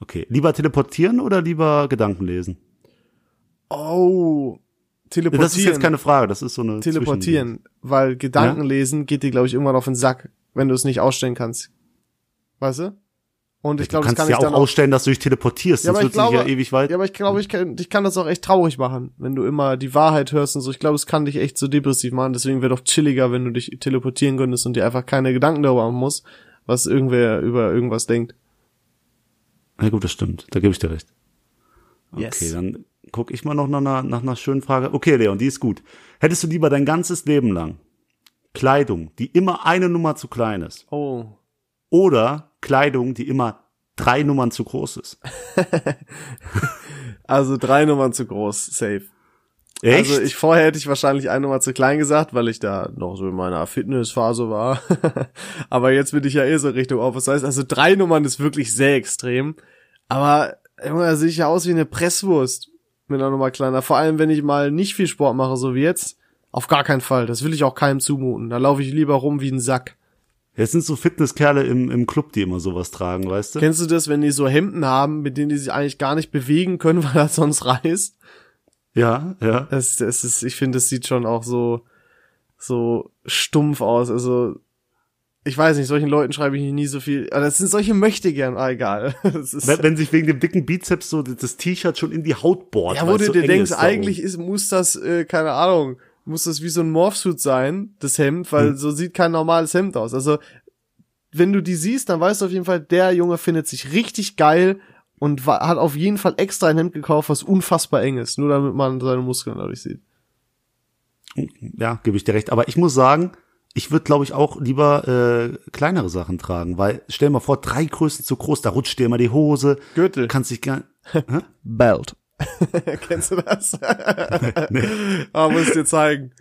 Okay, lieber teleportieren oder lieber Gedanken lesen?
Oh, teleportieren.
Das ist jetzt keine Frage, das ist so eine
teleportieren, weil Gedanken lesen geht dir glaube ich irgendwann auf den Sack, wenn du es nicht ausstellen kannst. Weißt du? Und ich glaube, das
kannst
kann
ja
ich
auch
dann auch
ausstellen, dass du dich teleportierst,
Ja,
sonst wird
ich
sich ja ewig weit.
Ja, aber ich glaube, ich kann, ich kann das auch echt traurig machen, wenn du immer die Wahrheit hörst und so. Ich glaube, es kann dich echt so depressiv machen. Deswegen wäre doch chilliger, wenn du dich teleportieren könntest und dir einfach keine Gedanken darüber machen musst, was irgendwer über irgendwas denkt.
Ja gut, das stimmt. Da gebe ich dir recht. Okay,
Yes.
dann guck ich mal noch nach einer, nach einer schönen Frage. Okay, Leon, die ist gut. Hättest du lieber dein ganzes Leben lang Kleidung, die immer eine Nummer zu klein ist,
Oh.
oder Kleidung, die immer drei Nummern zu groß ist?
Also drei Nummern zu groß, safe.
Echt?
Also ich vorher hätte ich wahrscheinlich eine Nummer zu klein gesagt, weil ich da noch so in meiner Fitnessphase war. Aber jetzt bin ich ja eh so Richtung auf. Das heißt, also drei Nummern ist wirklich sehr extrem. Aber Junge, da sehe ich ja aus wie eine Presswurst mit einer Nummer kleiner. Vor allem, wenn ich mal nicht viel Sport mache, so wie jetzt. Auf gar keinen Fall. Das will ich auch keinem zumuten. Da laufe ich lieber rum wie ein Sack.
Jetzt sind so Fitnesskerle im, im Club, die immer sowas tragen, weißt du?
Kennst du das, wenn die so Hemden haben, mit denen die sich eigentlich gar nicht bewegen können, weil das sonst reißt?
Ja, ja.
Das, das ist, ich finde, das sieht schon auch so, so stumpf aus. Also, ich weiß nicht, solchen Leuten schreibe ich nie so viel. Aber das sind solche Möchtegern, ah, egal.
Wenn, wenn sich wegen dem dicken Bizeps so das T-Shirt schon in die Haut bohrt.
ja, wo du
so
dir denkst,
ist
eigentlich ist, muss das, äh, keine Ahnung, muss das wie so ein Morphsuit sein, das Hemd, weil
Hm.
so sieht kein normales Hemd aus. Also, wenn du die siehst, dann weißt du auf jeden Fall, der Junge findet sich richtig geil und hat auf jeden Fall extra ein Hemd gekauft, was unfassbar eng ist, nur damit man seine Muskeln dadurch sieht.
Ja, gebe ich dir recht. Aber ich muss sagen, ich würde, glaube ich, auch lieber äh, kleinere Sachen tragen, weil stell dir mal vor, drei Größen zu groß, da rutscht dir immer die Hose.
Gürtel.
Kannst dich gar
Belt. Kennst du das? nee. Aber muss ich dir zeigen.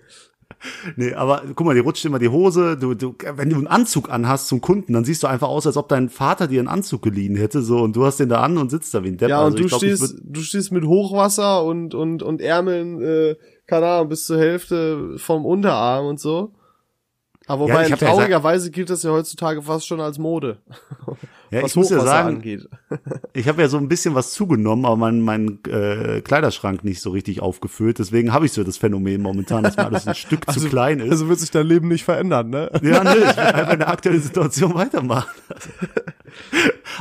Nee, aber guck mal, dir rutscht immer die Hose. Du, du, wenn du einen Anzug anhast zum Kunden, dann siehst du einfach aus, als ob dein Vater dir einen Anzug geliehen hätte, so und du hast den da an und sitzt da wie ein Depp.
Ja,
also
und du
ich glaub,
stehst, du stehst mit Hochwasser und, und, und Ärmeln, äh, keine Ahnung, bis zur Hälfte vom Unterarm und so. Aber
Ja,
wobei,
ja
traurigerweise gilt das ja heutzutage fast schon als Mode.
ja,
was
ich muss ja sagen,
angeht.
ich habe ja so ein bisschen was zugenommen, aber mein, mein äh, Kleiderschrank nicht so richtig aufgefüllt. Deswegen habe ich so das Phänomen momentan, dass mir alles ein Stück zu klein ist.
Also wird sich dein Leben nicht verändern, ne?
Ja, nö, ich will einfach in der aktuellen Situation weitermachen.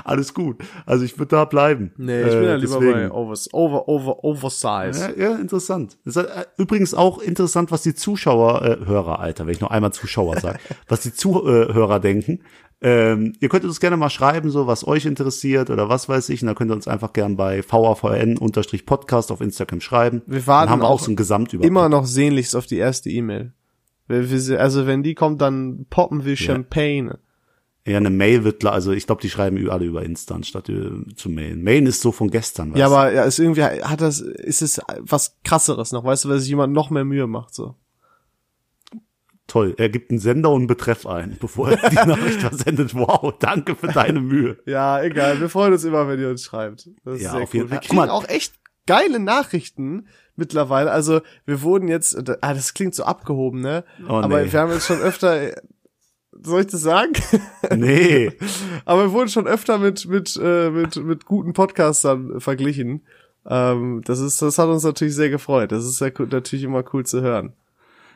Alles gut. Also ich würde da bleiben.
Nee, ich bin
Äh,
ja lieber
deswegen.
bei Overs, Over, Over, Oversize.
Ja, ja, interessant. Das ist äh, übrigens auch interessant, was die Zuschauer, äh, Hörer, Alter, wenn ich noch einmal Zuschauer sage, was die Zuhörer denken. Ähm, ihr könnt uns gerne mal schreiben, so was euch interessiert oder was weiß ich. Und da könnt ihr uns einfach gern bei VAVN-Podcast auf Instagram schreiben.
Wir warten
Dann haben wir auch so ein Gesamtüberblick.
Immer noch sehnlichst auf die erste E-Mail. Also wenn die kommt, dann poppen wir Champagne.
Ja, eine Mail wird, also ich glaube, die schreiben alle über Insta anstatt äh, zu mailen. Mailen ist so von gestern.
Ja,
weißt du?
aber ja, ist irgendwie hat das ist es was krasseres noch, weißt du, weil sich jemand noch mehr Mühe macht so.
Toll. Er gibt einen Sender und einen Betreff ein, bevor er die Nachricht versendet. Wow, danke für deine Mühe.
Ja, egal, wir freuen uns immer, wenn ihr uns schreibt. Das ist
Ja,
sehr
auf jeden
cool. Wir
Fall. Guck
kriegen auch echt geile Nachrichten mittlerweile. Also, wir wurden jetzt ah, das klingt so abgehoben, ne?
Oh,
aber
nee.
wir haben jetzt schon öfter soll ich das sagen?
Nee.
Aber wir wurden schon öfter mit mit äh, mit mit guten Podcastern verglichen. Ähm, das ist das hat uns natürlich sehr gefreut. Das ist ja natürlich immer cool zu hören.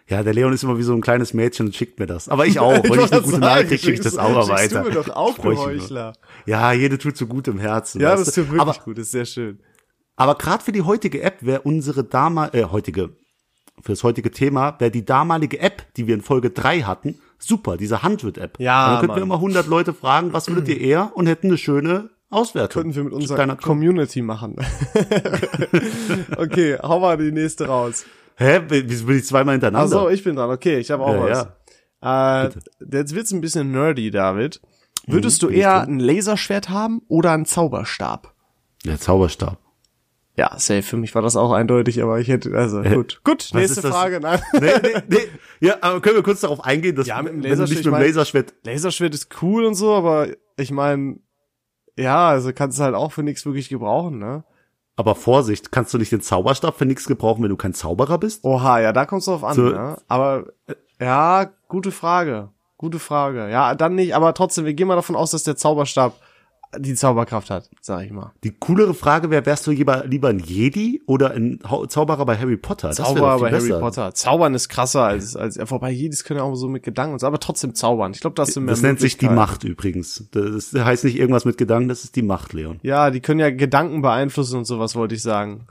Ja, der Leon ist immer wie so ein kleines Mädchen und schickt mir das. Aber ich auch. Wenn ich eine
wollte
gute
sagen,
Nachricht kriege, ich das auch weiter.
Du mir doch auch, du
ich.
Heuchler.
Ja, jede tut so gut im Herzen.
Ja, das tut wirklich
aber,
gut, das ist sehr schön.
aber gerade für die heutige App wäre unsere damalige, äh, heutige, für das heutige Thema, wäre die damalige App, die wir in Folge 3 hatten, super, diese Handwit-App.
Ja,
Dann könnten wir immer 100 Leute fragen, was würdet ihr eher und hätten eine schöne Auswertung.
Könnten wir mit unserer
deiner-
Community machen. okay, hau mal die nächste raus.
Hä? Wieso bin ich zweimal hintereinander?
Also ich bin dran. Okay, ich habe auch
Ja,
was. Äh, jetzt wird's ein bisschen nerdy, David. Würdest du eher ein Laserschwert haben oder einen Zauberstab?
Der Zauberstab.
Ja, safe. Für mich war das auch eindeutig, aber ich hätte, also gut. Gut,
was
nächste? Frage. Nein.
Nee, nee, nee. Ja, aber können wir kurz darauf eingehen, dass
Ja, mit dem
du
Laserschwert,
nicht
ich
mit dem
mein-
Laserschwert
Laserschwert ist cool und so, aber ich meine, ja, also kannst du halt auch für nichts wirklich gebrauchen, ne?
Aber Vorsicht, kannst du nicht den Zauberstab für nichts gebrauchen, wenn du kein Zauberer bist?
Oha, ja, da kommt's drauf an,
So-
ne? Aber äh, ja, gute Frage. Gute Frage. Ja, dann nicht, aber trotzdem, wir gehen mal davon aus, dass der Zauberstab die Zauberkraft hat, sag ich mal.
Die coolere Frage wäre, wärst du lieber, lieber ein Jedi oder ein Hau- Zauberer bei Harry Potter? Das
Zauberer bei Harry
besser.
Potter. Zaubern ist krasser als, als, ja, wobei Jedis können ja auch so mit Gedanken und so, aber trotzdem zaubern. Ich glaube, das sind mehr
Das nennt sich die. Macht übrigens. Das heißt nicht irgendwas mit Gedanken, das ist die Macht, Leon.
Ja, die können ja Gedanken beeinflussen und sowas, wollte ich sagen.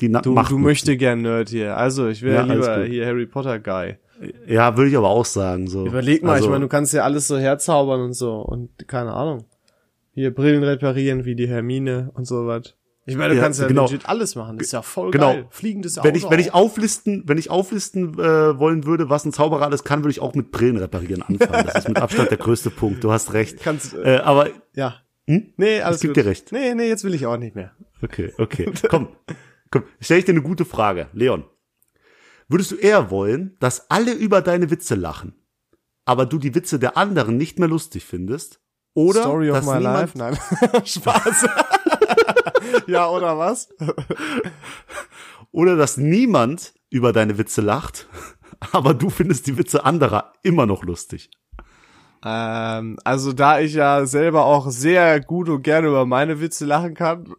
Die Na
Du,
Macht.
du möchtest gern Nerd hier. Also, ich wäre
Ja,
lieber hier Harry Potter Guy.
Ja, würde ich aber auch sagen. So.
Überleg mal,
also,
ich meine, du kannst ja alles so herzaubern und so und keine Ahnung. Hier Brillen reparieren wie die Hermine und so was. Ich meine, du
Ja,
kannst ja
genau.
legit alles machen. Das ist ja voll
Genau.
geil. Fliegendes Auto.
wenn ich, wenn ich auflisten, wenn ich auflisten äh, wollen würde, was ein Zauberer alles kann, würde ich auch mit Brillen reparieren anfangen. Das ist mit Abstand der größte Punkt. Du hast recht.
Kannst, äh,
Äh, aber
ja.
Hm?
Nee, alles
Ich geb
gut.
dir recht.
Nee, nee, jetzt will ich auch nicht mehr.
Okay, okay. Komm, komm, stell ich dir eine gute Frage. Leon, würdest du eher wollen, dass alle über deine Witze lachen, aber du die Witze der anderen nicht mehr lustig findest? Oder
Story of
dass
my
niemand,
life? Nein. Spaß. ja, oder was?
Oder dass niemand über deine Witze lacht, aber du findest die Witze anderer immer noch lustig.
Ähm, also da ich ja selber auch sehr gut und gerne über meine Witze lachen kann,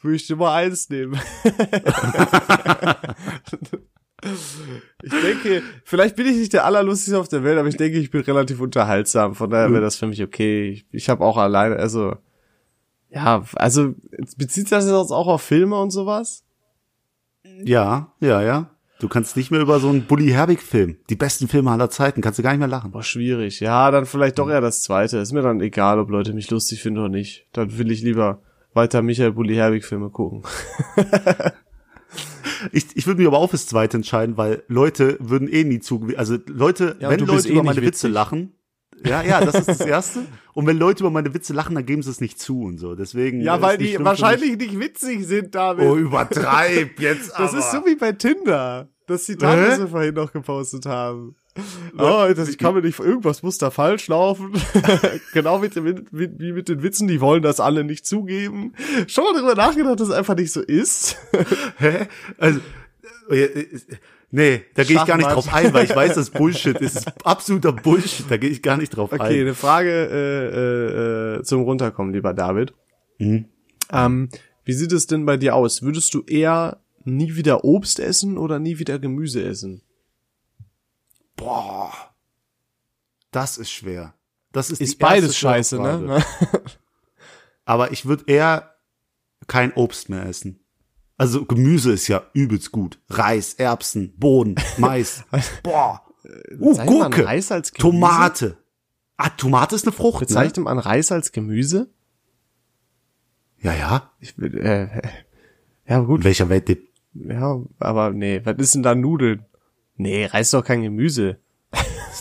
würde ich Nummer eins nehmen. ich denke, vielleicht bin ich nicht der allerlustigste auf der Welt, aber ich denke, ich bin relativ unterhaltsam. Von daher wäre das für mich okay. Ich, ich habe auch alleine, also ja, also bezieht das jetzt auch auf Filme und sowas?
Ja, ja, ja. Du kannst nicht mehr über so einen Bully Herbig-Film, die besten Filme aller Zeiten, kannst du gar nicht mehr lachen.
Boah, schwierig. Ja, dann vielleicht doch eher das zweite. Ist mir dann egal, ob Leute mich lustig finden oder nicht. Dann will ich lieber weiter Michael Bulli Herbig Filme gucken.
Ich, ich würde mich aber auch fürs Zweite entscheiden, weil Leute würden eh nie zu, also Leute,
Ja,
wenn
du
Leute
eh
über meine Witze lachen, ja, ja, das ist das Erste. Und wenn Leute über meine Witze lachen, dann geben sie es nicht zu und so. Deswegen.
Ja,
äh,
weil die wahrscheinlich nicht witzig sind, David.
Oh, übertreib jetzt
das ist so wie bei Tinder. Das Zitat,
Hä?
das wir vorhin noch gepostet haben. Oh, das, ich kann mir nicht, irgendwas muss da falsch laufen. genau mit mit, wie mit den Witzen, die wollen das alle nicht zugeben. Schon mal drüber nachgedacht, dass es einfach nicht so ist.
Hä? Also, äh, äh, nee, da gehe ich gar nicht drauf ein, weil ich weiß, das Bullshit ist. Das ist absoluter Bullshit, da gehe ich gar nicht drauf
Okay,
ein.
eine Frage äh, äh, äh, zum Runterkommen, lieber David.
Mhm.
Ähm, wie sieht es denn bei dir aus? Würdest du eher nie wieder Obst essen oder nie wieder Gemüse essen?
Boah. Das ist schwer. Das ist,
Ist beides scheiße,
Frage.
ne?
aber ich würde eher kein Obst mehr essen. Also Gemüse ist ja übelst gut. Reis, Erbsen, Bohnen, Mais. Boah. Uh, Gurke.
Reis als Gemüse?
Tomate. Ah, Tomate ist eine Frucht, ne?
Bezeichnet man Reis als Gemüse?
Ja, ja.
Ich äh, ja,
In
gut.
welcher Welt lebt
Ja, aber nee, was ist denn da Nudeln? Nee, Reis ist doch kein Gemüse.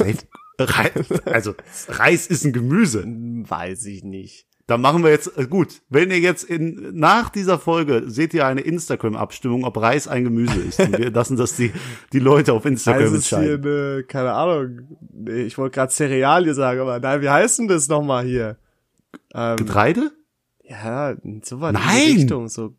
Reis, also Reis ist ein Gemüse.
Weiß ich nicht.
Dann machen wir jetzt äh, gut. Wenn ihr jetzt in nach dieser Folge seht ihr eine Instagram-Abstimmung, ob Reis ein Gemüse ist. Und wir lassen das die die Leute auf Instagram
Reis ist hier
entscheiden.
eine, keine Ahnung. Nee, ich wollte gerade Cerealie sagen, aber nein, wie heißt denn das nochmal hier? Ähm,
Getreide?
ja, so was in
Nein!
die Richtung, so.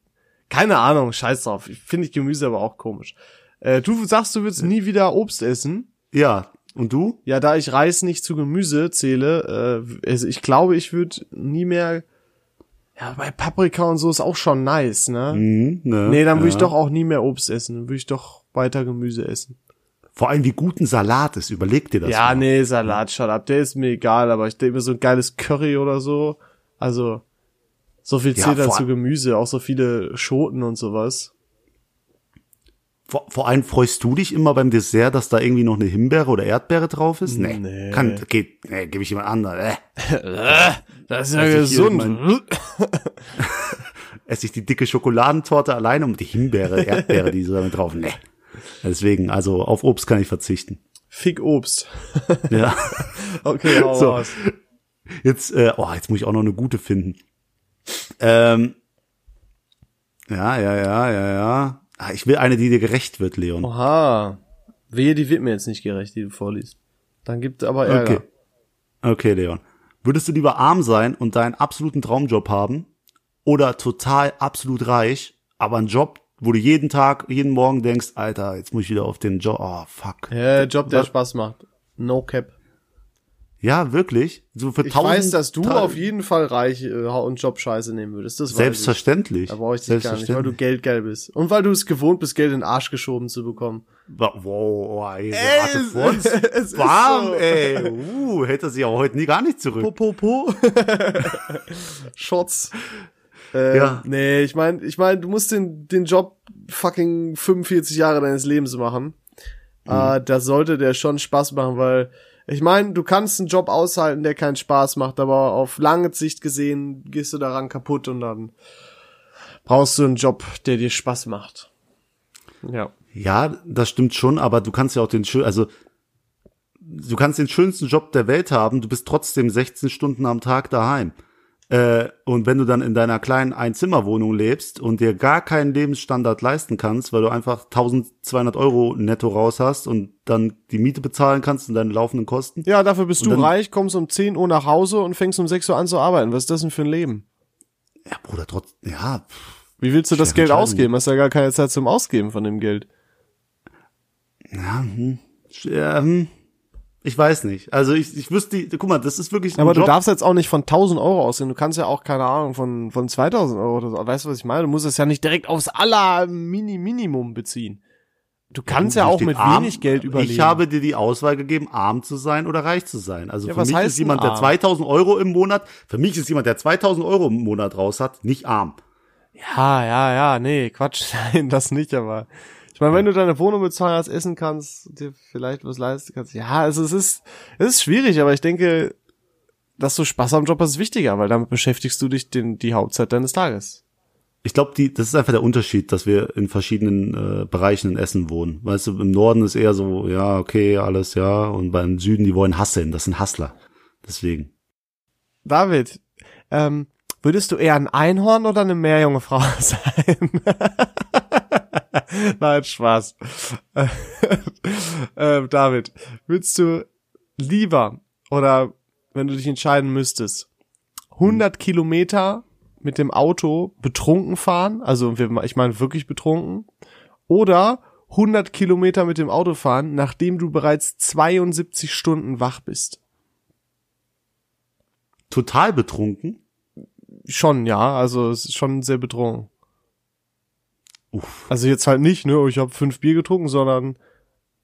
Keine Ahnung, scheiß drauf. Ich finde ich Gemüse aber auch komisch. Äh, du sagst, du würdest nie wieder Obst essen.
Ja. Und du?
Ja, da ich Reis nicht zu Gemüse zähle, äh, also ich glaube, ich würde nie mehr. Ja, bei Paprika und so ist auch schon nice, ne?
Mhm, ne,
Nee, dann würde ich
ja.
doch auch nie mehr Obst essen. Dann würde ich doch weiter Gemüse essen.
Vor allem wie gut ein Salat ist. Überleg dir das
ja,
mal.
nee, Salat, shut up. Der ist mir egal, aber ich denke mir so ein geiles Curry oder so. Also, so viel
Ja,
zählt
vor-
dazu Gemüse, auch so viele Schoten und sowas.
Vor, vor allem freust du dich immer beim Dessert, dass da irgendwie noch eine Himbeere oder Erdbeere drauf ist? Nee.
Nee.
Kann, geht, nee, gebe ich jemand anderen. Äh.
Das ist
ja gesund.
gesund.
Esse ich die dicke Schokoladentorte alleine und die Himbeere, Erdbeere, die so damit drauf. Nee. Deswegen, also auf Obst kann ich verzichten.
Fick Obst.
Ja.
Okay, hau
So.
raus.
Jetzt, äh, oh, jetzt muss ich auch noch eine gute finden. Ähm, ja, ja, ja, ja, ja. Ah, ich will eine, die dir gerecht wird, Leon.
Oha. Wehe, die wird mir jetzt nicht gerecht, die du vorliest. Dann gibt aber Ärger.
Okay. Okay, Leon. Würdest du lieber arm sein und deinen absoluten Traumjob haben oder total absolut reich, aber einen Job, wo du jeden Tag, jeden Morgen denkst, Alter, jetzt muss ich wieder auf den Job. Oh, fuck.
Ja, Job, der
Was-
Spaß macht. No cap.
Ja, wirklich? So für
Ich
tausend
weiß, dass du auf jeden Fall reich äh, und Jobscheiße nehmen würdest. Das weiß ich.
Selbstverständlich.
Da brauche ich dich gar nicht, weil du
Selbstverständlich.
geldgeil bist. Und weil du es gewohnt bist, Geld in den Arsch geschoben zu bekommen.
Wow, wow, ey,
Ey,
harte
es-
Front.
es ist
Bam,
so.
ey. Uh, hält er sich auch heute nie gar nicht zurück.
Po, po, po. Shots. Äh,
Ja.
Nee, ich mein, ich mein, du musst den, den Job fucking 45 Jahre deines Lebens machen. Äh, da sollte der schon Spaß machen, weil ich meine, du kannst einen Job aushalten, der keinen Spaß macht, aber auf lange Sicht gesehen gehst du daran kaputt und dann brauchst du einen Job, der dir Spaß macht. Ja.
Ja, das stimmt schon, aber du kannst ja auch den schön, also du kannst den schönsten Job der Welt haben, du bist trotzdem 16 Stunden am Tag daheim. Äh, und wenn du dann in deiner kleinen Einzimmerwohnung lebst und dir gar keinen Lebensstandard leisten kannst, weil du einfach 1200 Euro netto raus hast und dann die Miete bezahlen kannst und deine laufenden Kosten.
Ja, dafür bist du
dann-
reich, kommst um 10 Uhr nach Hause und fängst um 6 Uhr an zu arbeiten. Was ist das denn für ein Leben?
Ja, Bruder, trotz, ja,
Wie willst du das Geld ausgeben? Hast ja gar keine Zeit zum Ausgeben von dem Geld.
ja, hm, ja, hm, ich weiß nicht. Also ich, ich wüsste, guck mal, das ist wirklich ein
Aber du
Job,
darfst jetzt auch nicht von 1000 Euro ausgehen. Du kannst ja auch, keine Ahnung, von, von 2000 Euro oder so. Weißt du, was ich meine? Du musst es ja nicht direkt aufs aller Mini Minimum beziehen. Du kannst ja
Hier
auch mit
arm.
wenig Geld überleben.
Ich habe dir die Auswahl gegeben, arm zu sein oder reich zu sein. Also
Ja,
für
was
mich
heißt
ist jemand, der
arm?
2000 Euro im Monat, für mich ist jemand, der 2000 Euro im Monat raus hat, nicht arm.
Ja, ja, ja, nee, Quatsch, nein, das nicht, aber ich meine, wenn du deine Wohnung bezahlen hast, essen kannst, dir vielleicht was leisten kannst, ja, also es ist, es ist schwierig, aber ich denke, dass du Spaß am Job hast, ist wichtiger, weil damit beschäftigst du dich den, die Hauptzeit deines Tages.
Ich glaube, die, das ist einfach der Unterschied, dass wir in verschiedenen äh, Bereichen in Essen wohnen. Weißt du, im Norden ist eher so, ja, okay, alles, ja, und beim Süden, die wollen hasseln, das sind Hassler. Deswegen.
David, ähm, würdest du eher ein Einhorn oder eine Meerjungfrau sein? Nein, Spaß. ähm, David, würdest du lieber oder wenn du dich entscheiden müsstest, 100 Kilometer mit dem Auto betrunken fahren, also ich meine wirklich betrunken, oder 100 Kilometer mit dem Auto fahren, nachdem du bereits 72 Stunden wach bist?
Total betrunken.
Schon, ja, also es ist schon sehr betrunken.
Uff.
Also jetzt halt nicht, ne, ich habe fünf Bier getrunken, sondern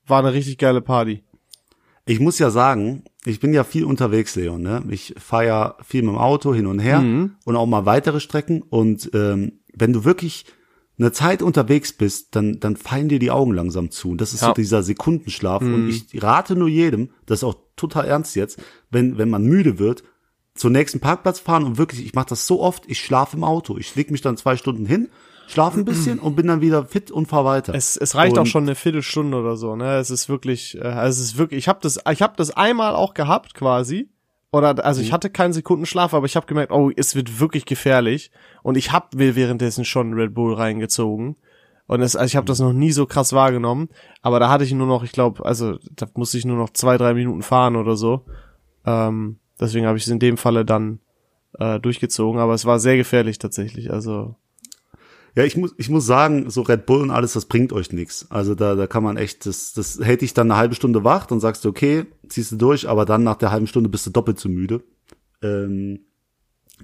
war eine richtig geile Party.
Ich muss ja sagen, ich bin ja viel unterwegs, Leon. Ne? Ich fahre ja viel mit dem Auto hin und her
Mhm.
und auch mal weitere Strecken. Und ähm, wenn du wirklich eine Zeit unterwegs bist, dann, dann fallen dir die Augen langsam zu. Und das ist
Ja. Mhm.
so dieser Sekundenschlaf. Und ich rate nur jedem, das ist auch total ernst jetzt, wenn, wenn man müde wird, zum nächsten Parkplatz fahren und wirklich, ich mache das so oft, ich schlafe im Auto. Ich leg mich dann zwei Stunden hin, schlafe ein bisschen und bin dann wieder fit und fahr weiter.
Es, es reicht
und,
auch schon eine Viertelstunde oder so, ne? Es ist wirklich, äh, also es ist wirklich, ich habe das, ich habe das einmal auch gehabt quasi. Oder also
Mhm.
ich hatte keinen Sekundenschlaf, aber ich habe gemerkt, oh, es wird wirklich gefährlich. Und ich habe mir währenddessen schon Red Bull reingezogen. Und es, also ich habe das noch nie so krass wahrgenommen. Aber da hatte ich nur noch, ich glaube, also da musste ich nur noch zwei, drei Minuten fahren oder so. Ähm, deswegen habe ich es in dem Falle dann äh, durchgezogen. Aber es war sehr gefährlich tatsächlich. Also
Ja, ich muss, ich muss sagen, so Red Bull und alles, das bringt euch nichts. Also da, da kann man echt, das, das hält dich dann eine halbe Stunde wach, dann sagst du, okay, ziehst du durch, aber dann nach der halben Stunde bist du doppelt so müde. Ähm,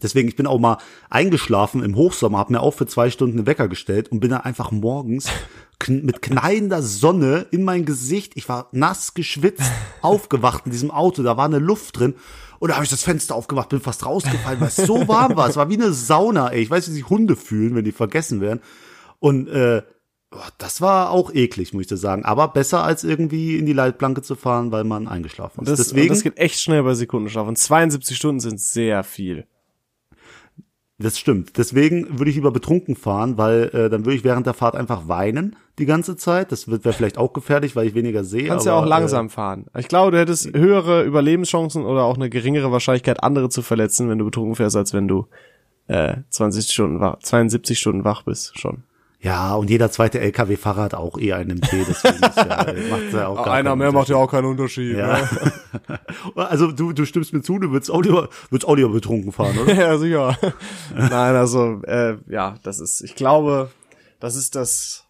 deswegen, ich bin auch mal eingeschlafen im Hochsommer, habe mir auch für zwei Stunden einen Wecker gestellt und bin dann einfach morgens kn mit knallender Sonne in mein Gesicht, ich war nass geschwitzt, aufgewacht in diesem Auto, da war eine Luft drin. Und da habe ich das Fenster aufgemacht, bin fast rausgefallen, weil es so warm war. Es war wie eine Sauna, ey. Ich weiß, wie sich Hunde fühlen, wenn die vergessen werden. Und äh, das war auch eklig, muss ich dir sagen. Aber besser als irgendwie in die Leitplanke zu fahren, weil man eingeschlafen ist.
das,
Deswegen,
das geht echt schnell bei Sekundenschlaf. Und 72 Stunden sind sehr viel.
Das stimmt. Deswegen würde ich lieber betrunken fahren, weil äh, dann würde ich während der Fahrt einfach weinen die ganze Zeit. Das wird wäre vielleicht auch gefährlich, weil ich weniger sehe.
kannst
aber,
ja auch langsam fahren. Ich glaube, du hättest höhere Überlebenschancen oder auch eine geringere Wahrscheinlichkeit, andere zu verletzen, wenn du betrunken fährst, als wenn du äh, 20 Stunden wach, 72 Stunden wach bist schon.
Ja, und jeder zweite LKW-Fahrer hat auch eher einen Tee. Deswegen ist ja, äh, macht ja auch gar keinen Unterschied.
auch keinen Unterschied.
Ja. also du, du stimmst mir zu, du würdest auch lieber, würdest auch lieber betrunken fahren, oder?
ja, sicher. Nein, also, äh, ja, das ist, ich glaube, das ist das,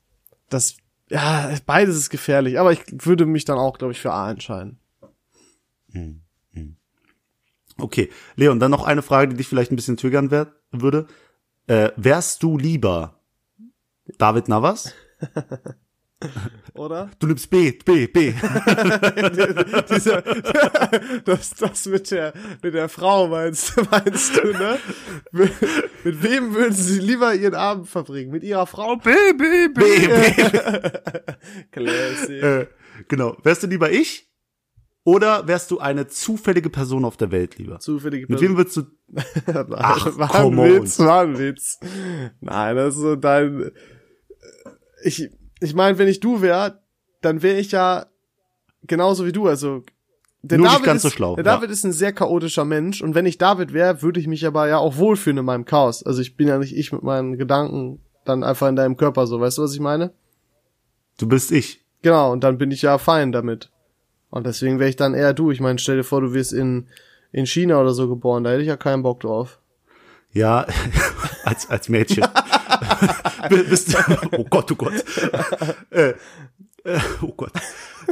das, ja, beides ist gefährlich, aber ich würde mich dann auch, glaube ich, für A entscheiden.
Okay, Leon, dann noch eine Frage, die dich vielleicht ein bisschen wär, würde. Äh, wärst du lieber David Navas?
Oder?
Du nimmst B, B, B.
Dieser, das, das mit der, mit der Frau meinst, meinst du, ne? Mit, mit wem würden sie lieber ihren Abend verbringen? Mit ihrer Frau? B, B, B.
B, B.
Classy.
äh, genau. Wärst du lieber ich? Oder wärst du eine zufällige Person auf der Welt lieber?
Zufällige
Mit wem würdest du,
Ach, war ein. Witz, war ein Witz. Nein, das ist so dein. Ich, ich meine, wenn ich du wär, dann wäre ich ja genauso wie du. Also der
Nur
David
ganz
ist,
so schlau,
Der
ja.
David ist ein sehr chaotischer Mensch und wenn ich David wäre, würde ich mich aber ja auch wohlfühlen in meinem Chaos. Also ich bin ja nicht ich mit meinen Gedanken dann einfach in deinem Körper so. Weißt du, was ich meine?
du bist ich.
Genau. Und dann bin ich ja fein damit. Und deswegen wäre ich dann eher du. Ich meine, stell dir vor, du wirst in in China oder so geboren. Da hätte ich ja keinen Bock drauf.
Ja, als, als Mädchen. Bist, oh Gott, oh Gott. Äh, äh, oh Gott.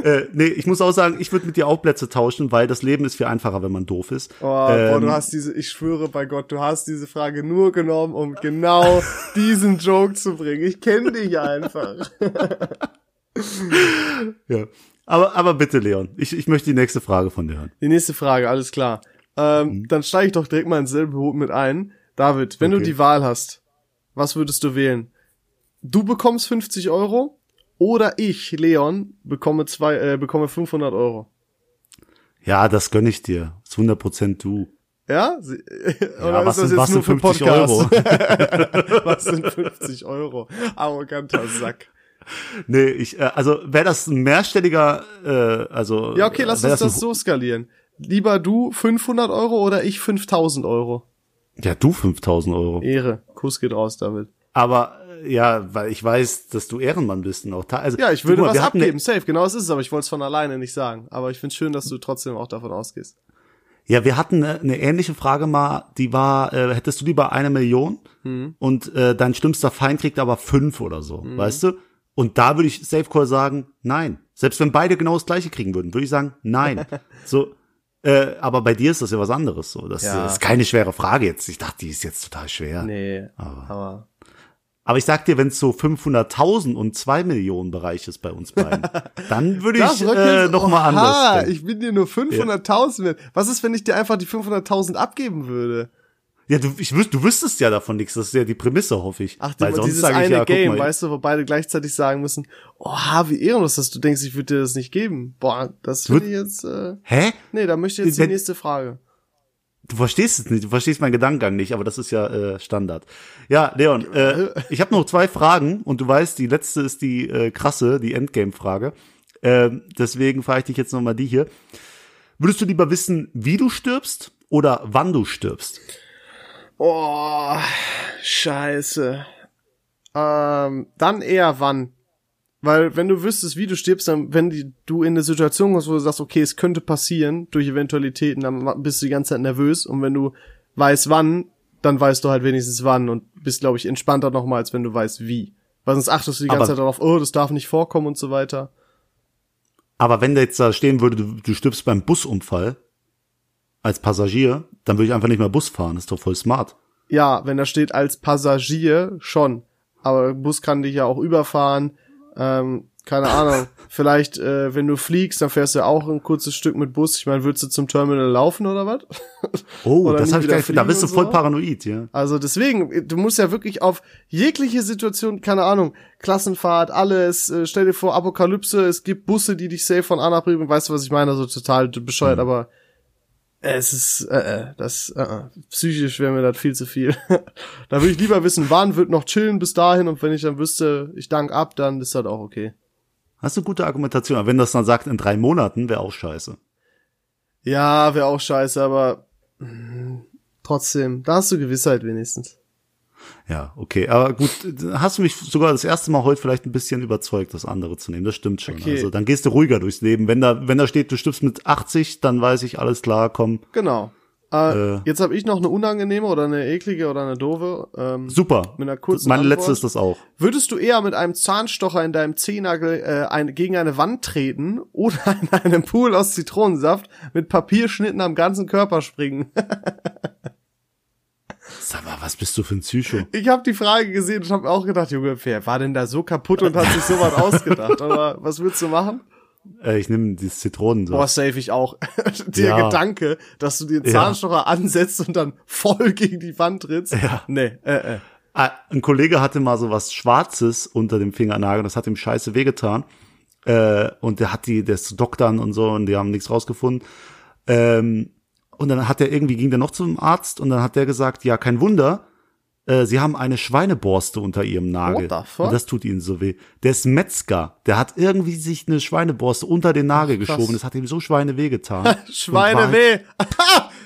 Äh, nee, ich muss auch sagen, ich würde mit dir auch Plätze tauschen, weil das Leben ist viel einfacher, wenn man doof ist.
Oh, boah,
Ähm,
du hast diese, ich schwöre bei Gott, du hast diese Frage nur genommen, um genau diesen Joke zu bringen. Ich kenne dich einfach.
ja. Aber, aber bitte, Leon, ich, ich möchte die nächste Frage von dir hören.
Die nächste Frage, alles klar. Ähm,
Mhm.
Dann steige ich doch direkt mal ins selbe Boot mit ein. David, wenn du
Okay.
die Wahl hast, was würdest du wählen? Du bekommst 50 Euro oder ich, Leon, bekomme zwei, äh, bekomme 500 Euro.
Ja, das gönn ich dir. Ist 100% du.
Ja? Sie-
Ja, was sind, was sind 50 Euro?
was sind 50 Euro? Arroganter Sack.
Nee, ich, äh, also wäre das ein mehrstelliger, äh, also.
Ja, okay, lass uns das
ein-
so skalieren. Lieber du 500 Euro oder ich 5000 Euro?
Ja, du 5000 Euro.
Ehre. Kuss geht raus, David.
Aber, äh, ja, weil ich weiß, dass du Ehrenmann bist und auch also,
Ja, ich würde
mal,
was abgeben, safe. Genau das ist es, aber ich wollte es von alleine nicht sagen. Aber ich find's schön, dass du trotzdem auch davon ausgehst.
Ja, wir hatten eine, eine ähnliche Frage mal, die war, äh, hättest du lieber eine Million
Mhm.
und äh, dein schlimmster Feind kriegt aber fünf oder so, weißt du? Und da würde ich Safe Call sagen, nein. Selbst wenn beide genau das gleiche kriegen würden, würde ich sagen, nein. so, äh, aber bei dir ist das ja was anderes. So, das
Ja.
ist keine schwere Frage jetzt. Ich dachte, die ist jetzt total schwer.
Nee, aber.
Aber ich sag dir, wenn es so 500.000 und 2 Millionen Bereich ist bei uns beiden, dann würde ich äh, noch mal anders denken.
ich bin dir nur 500.000 wert. Was ist, wenn ich dir einfach die 500.000 abgeben würde?
Ja, du, ich wüs du wüsstest ja davon nichts. Das ist ja die Prämisse, hoffe ich.
Ach,
Weil sonst
dieses
sag ich
eine
ja,
Game,
mal,
weißt du, wo beide gleichzeitig sagen müssen, oh, wie ehrenlos, dass du denkst, ich würde dir das nicht geben. Boah, das finde ich jetzt, äh,
Hä?
nee, da möchte ich jetzt die
Wenn-
nächste Frage.
Du verstehst es nicht, du verstehst meinen Gedankengang nicht, aber das ist ja äh, Standard. Ja, Leon, äh, ich habe noch zwei Fragen und du weißt, die letzte ist die äh, krasse, die Endgame-Frage. Ähm, deswegen frage ich dich jetzt nochmal die hier. Würdest du lieber wissen, wie du stirbst oder wann du stirbst?
Oh, scheiße. Ähm, dann eher wann. Weil wenn du wüsstest, wie du stirbst, dann, wenn die, du in eine Situation kommst, wo du sagst, okay, es könnte passieren durch Eventualitäten, dann bist du die ganze Zeit nervös. Und wenn du weißt wann, dann weißt du halt wenigstens wann und bist, glaube ich, entspannter nochmal, als wenn du weißt wie. Weil sonst achtest du die ganze
Aber-
Zeit darauf, oh, das darf nicht vorkommen und so weiter.
Aber wenn da jetzt da stehen würde, du, du stirbst beim Busunfall als Passagier, dann würde ich einfach nicht mehr Bus fahren. Das ist doch voll smart.
Ja, wenn da steht als Passagier schon. Aber Bus kann dich ja auch überfahren. Ähm, keine Ahnung. Vielleicht, äh, wenn du fliegst, dann fährst du auch ein kurzes Stück mit Bus. Ich meine, würdest du zum Terminal laufen oder was?
Oh,
Oder
das habe ich gar nicht. Da bist du voll
so?
paranoid, ja.
Also deswegen, du musst ja wirklich auf jegliche Situation, keine Ahnung, Klassenfahrt, alles, äh, stell dir vor, Apokalypse, es gibt Busse, die dich safe von A nach B bringen, weißt du, was ich meine? Also total bescheuert,
Mhm.
aber es ist, äh, äh, das, äh, äh, psychisch wäre mir das viel zu viel. da würde ich lieber wissen, wann wird noch chillen bis dahin und wenn ich dann wüsste, ich dank ab, dann ist das auch okay.
Hast du gute Argumentation. Aber wenn das dann sagt, in drei Monaten, wäre auch scheiße.
Ja, wäre auch scheiße, aber mh, trotzdem, da hast du Gewissheit wenigstens.
Ja, okay. Aber gut, hast du mich sogar das erste Mal heute vielleicht ein bisschen überzeugt, das andere zu nehmen. Das stimmt schon.
Okay.
Also dann gehst du ruhiger durchs Leben. Wenn da, wenn da steht, du stirbst mit 80, dann weiß ich, alles klar, komm.
Genau. Äh,
Äh.
jetzt habe ich noch eine unangenehme oder eine eklige oder eine doofe. Ähm,
Super.
Mit einer kurzen
Meine
Antwort.
letzte ist das auch.
Würdest du eher mit einem Zahnstocher in deinem Zehennagel äh, ein, gegen eine Wand treten oder in einem Pool aus Zitronensaft mit Papierschnitten am ganzen Körper springen?
Sag mal, was bist du für ein Psycho?
Ich habe die Frage gesehen und habe auch gedacht, Junge, wer war denn da so kaputt und hat sich sowas ausgedacht? Aber was würdest du machen?
Äh, ich nehme dieses Zitronen
Boah, safe ich auch. Der
Ja.
Gedanke, dass du den
Ja.
Zahnstocher ansetzt und dann voll gegen die Wand trittst.
Ja.
Nee, äh, äh.
Ah, Ein Kollege hatte mal so was Schwarzes unter dem Fingernagel, das hat ihm scheiße wehgetan. Äh, und der hat die, der ist zu Doktern und so und die haben nichts rausgefunden. Ähm, und dann hat er irgendwie, ging der noch zum Arzt und dann hat der gesagt, ja, kein Wunder, äh, sie haben eine Schweineborste unter ihrem Nagel.
What the fuck?
Und das tut ihnen so weh. Der ist Metzger, der hat irgendwie sich eine Schweineborste unter den Nagel
krass.
geschoben, das hat ihm so Schweine weh getan.
Schweine weh.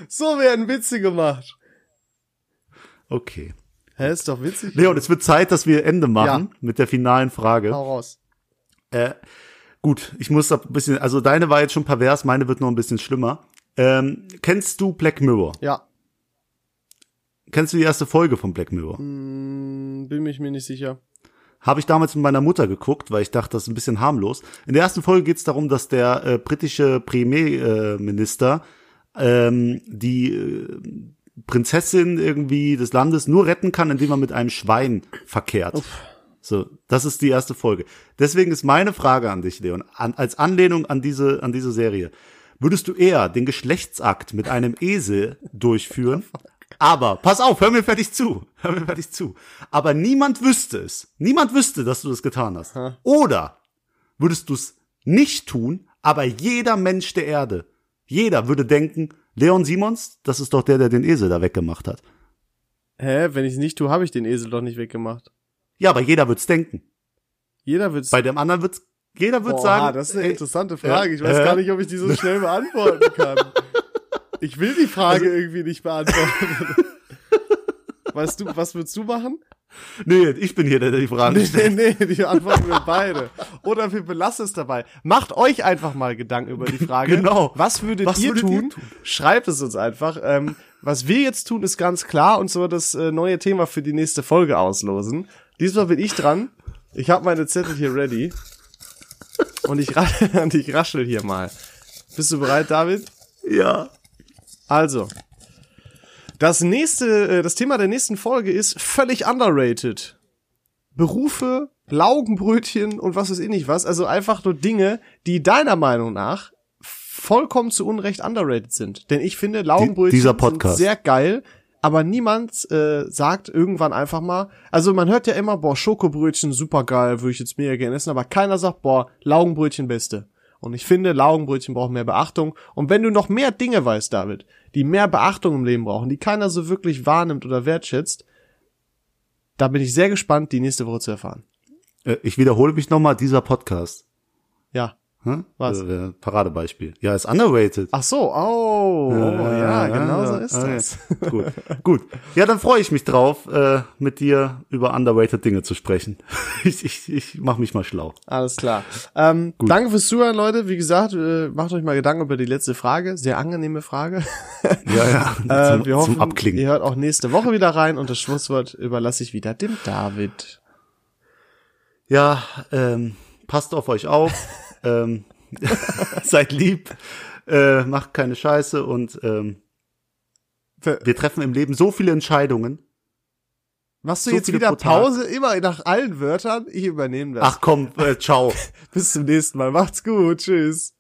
so werden Witze gemacht.
Okay.
Hä, ist doch witzig.
Leon, es wird Zeit, dass wir Ende machen
Ja.
mit der finalen Frage.
Hau raus.
Äh, gut, ich muss da ein bisschen, also deine war jetzt schon pervers, meine wird noch ein bisschen schlimmer. Ähm, kennst du Black Mirror?
Ja,
Kennst du die erste Folge von Black Mirror?
hm, bin mich mir nicht sicher.
Habe ich damals mit meiner Mutter geguckt, weil ich dachte, das ist ein bisschen harmlos. In der ersten Folge geht es darum, dass der äh, britische Premierminister ähm, die äh, Prinzessin irgendwie des Landes nur retten kann, indem er mit einem Schwein verkehrt. So, das ist die erste Folge. Deswegen ist meine Frage an dich, Leon, an, als Anlehnung an diese, an diese Serie. Würdest du eher den Geschlechtsakt mit einem Esel durchführen? Aber, pass auf, hör mir fertig zu. Hör mir fertig zu. Aber niemand wüsste es. Niemand wüsste, dass du das getan hast. Oder würdest du es nicht tun, aber jeder Mensch der Erde, jeder würde denken, Leon Simons, das ist doch der, der den Esel da weggemacht hat.
Hä, wenn ich es nicht tue, habe ich den Esel doch nicht weggemacht.
Ja, aber jeder wird's denken.
Jeder wird's.
Bei dem anderen wird's, jeder wird
Boah,
sagen.
das ist eine interessante Frage. Ich weiß
äh.
gar nicht, ob ich die so schnell beantworten kann. Ich will die Frage irgendwie nicht beantworten. Weißt du, was würdest du machen?
Nee, ich bin hier, der die Fragen
Nee,
stellt.
nee, nee, die antworten wir beide. Oder wir belassen es dabei. Macht euch einfach mal Gedanken über die Frage.
Genau.
Was würdet,
Was
ihr,
würdet
tun?
ihr tun?
Schreibt es uns einfach. Ähm, was wir jetzt tun, ist ganz klar und zwar das äh, neue Thema für die nächste Folge auslosen. Diesmal bin ich dran. Ich habe meine Zettel hier ready. Und ich, und ich raschel hier mal. Bist du bereit, David?
Ja.
Also, das nächste, äh, das Thema der nächsten Folge ist völlig underrated. Berufe, Laugenbrötchen und was weiß ich nicht was. Also einfach nur Dinge, die deiner Meinung nach vollkommen zu Unrecht underrated sind. Denn ich finde, Laugenbrötchen
dieser
sind sehr geil, aber niemand äh, sagt irgendwann einfach mal, also man hört ja immer, boah, Schokobrötchen super geil, würde ich jetzt mega gerne essen, aber keiner sagt, boah, Laugenbrötchen beste. Und ich finde, Laugenbrötchen brauchen mehr Beachtung. Und wenn du noch mehr Dinge weißt, David, die mehr Beachtung im Leben brauchen, die keiner so wirklich wahrnimmt oder wertschätzt, da bin ich sehr gespannt, die nächste Woche zu erfahren.
Äh, ich wiederhole mich nochmal, dieser Podcast.
Ja.
Hm?
Was?
Äh, Paradebeispiel. Ja, ist underrated.
Ach so, oh, oh ja, genau so ist
okay.
das.
Gut, gut. Ja, dann freue ich mich drauf, äh, mit dir über underrated Dinge zu sprechen. Ich, ich, ich mache mich mal schlau.
Alles klar. Ähm, danke fürs Zuhören, Leute. Wie gesagt, äh, macht euch mal Gedanken über die letzte Frage. Sehr angenehme Frage.
Ja, ja.
Äh,
zum,
wir hoffen,
zum Abklingen.
ihr hört auch nächste Woche wieder rein und das Schlusswort überlasse ich wieder dem David.
Ja, ähm, passt auf euch auf. Ähm, seid lieb. Äh, macht keine Scheiße und ähm, wir treffen im Leben so viele Entscheidungen.
Machst du
So
jetzt wieder. Pause, immer nach allen Wörtern? Ich übernehme das.
Ach komm, äh, ciao.
Bis zum nächsten Mal. Macht's gut. Tschüss.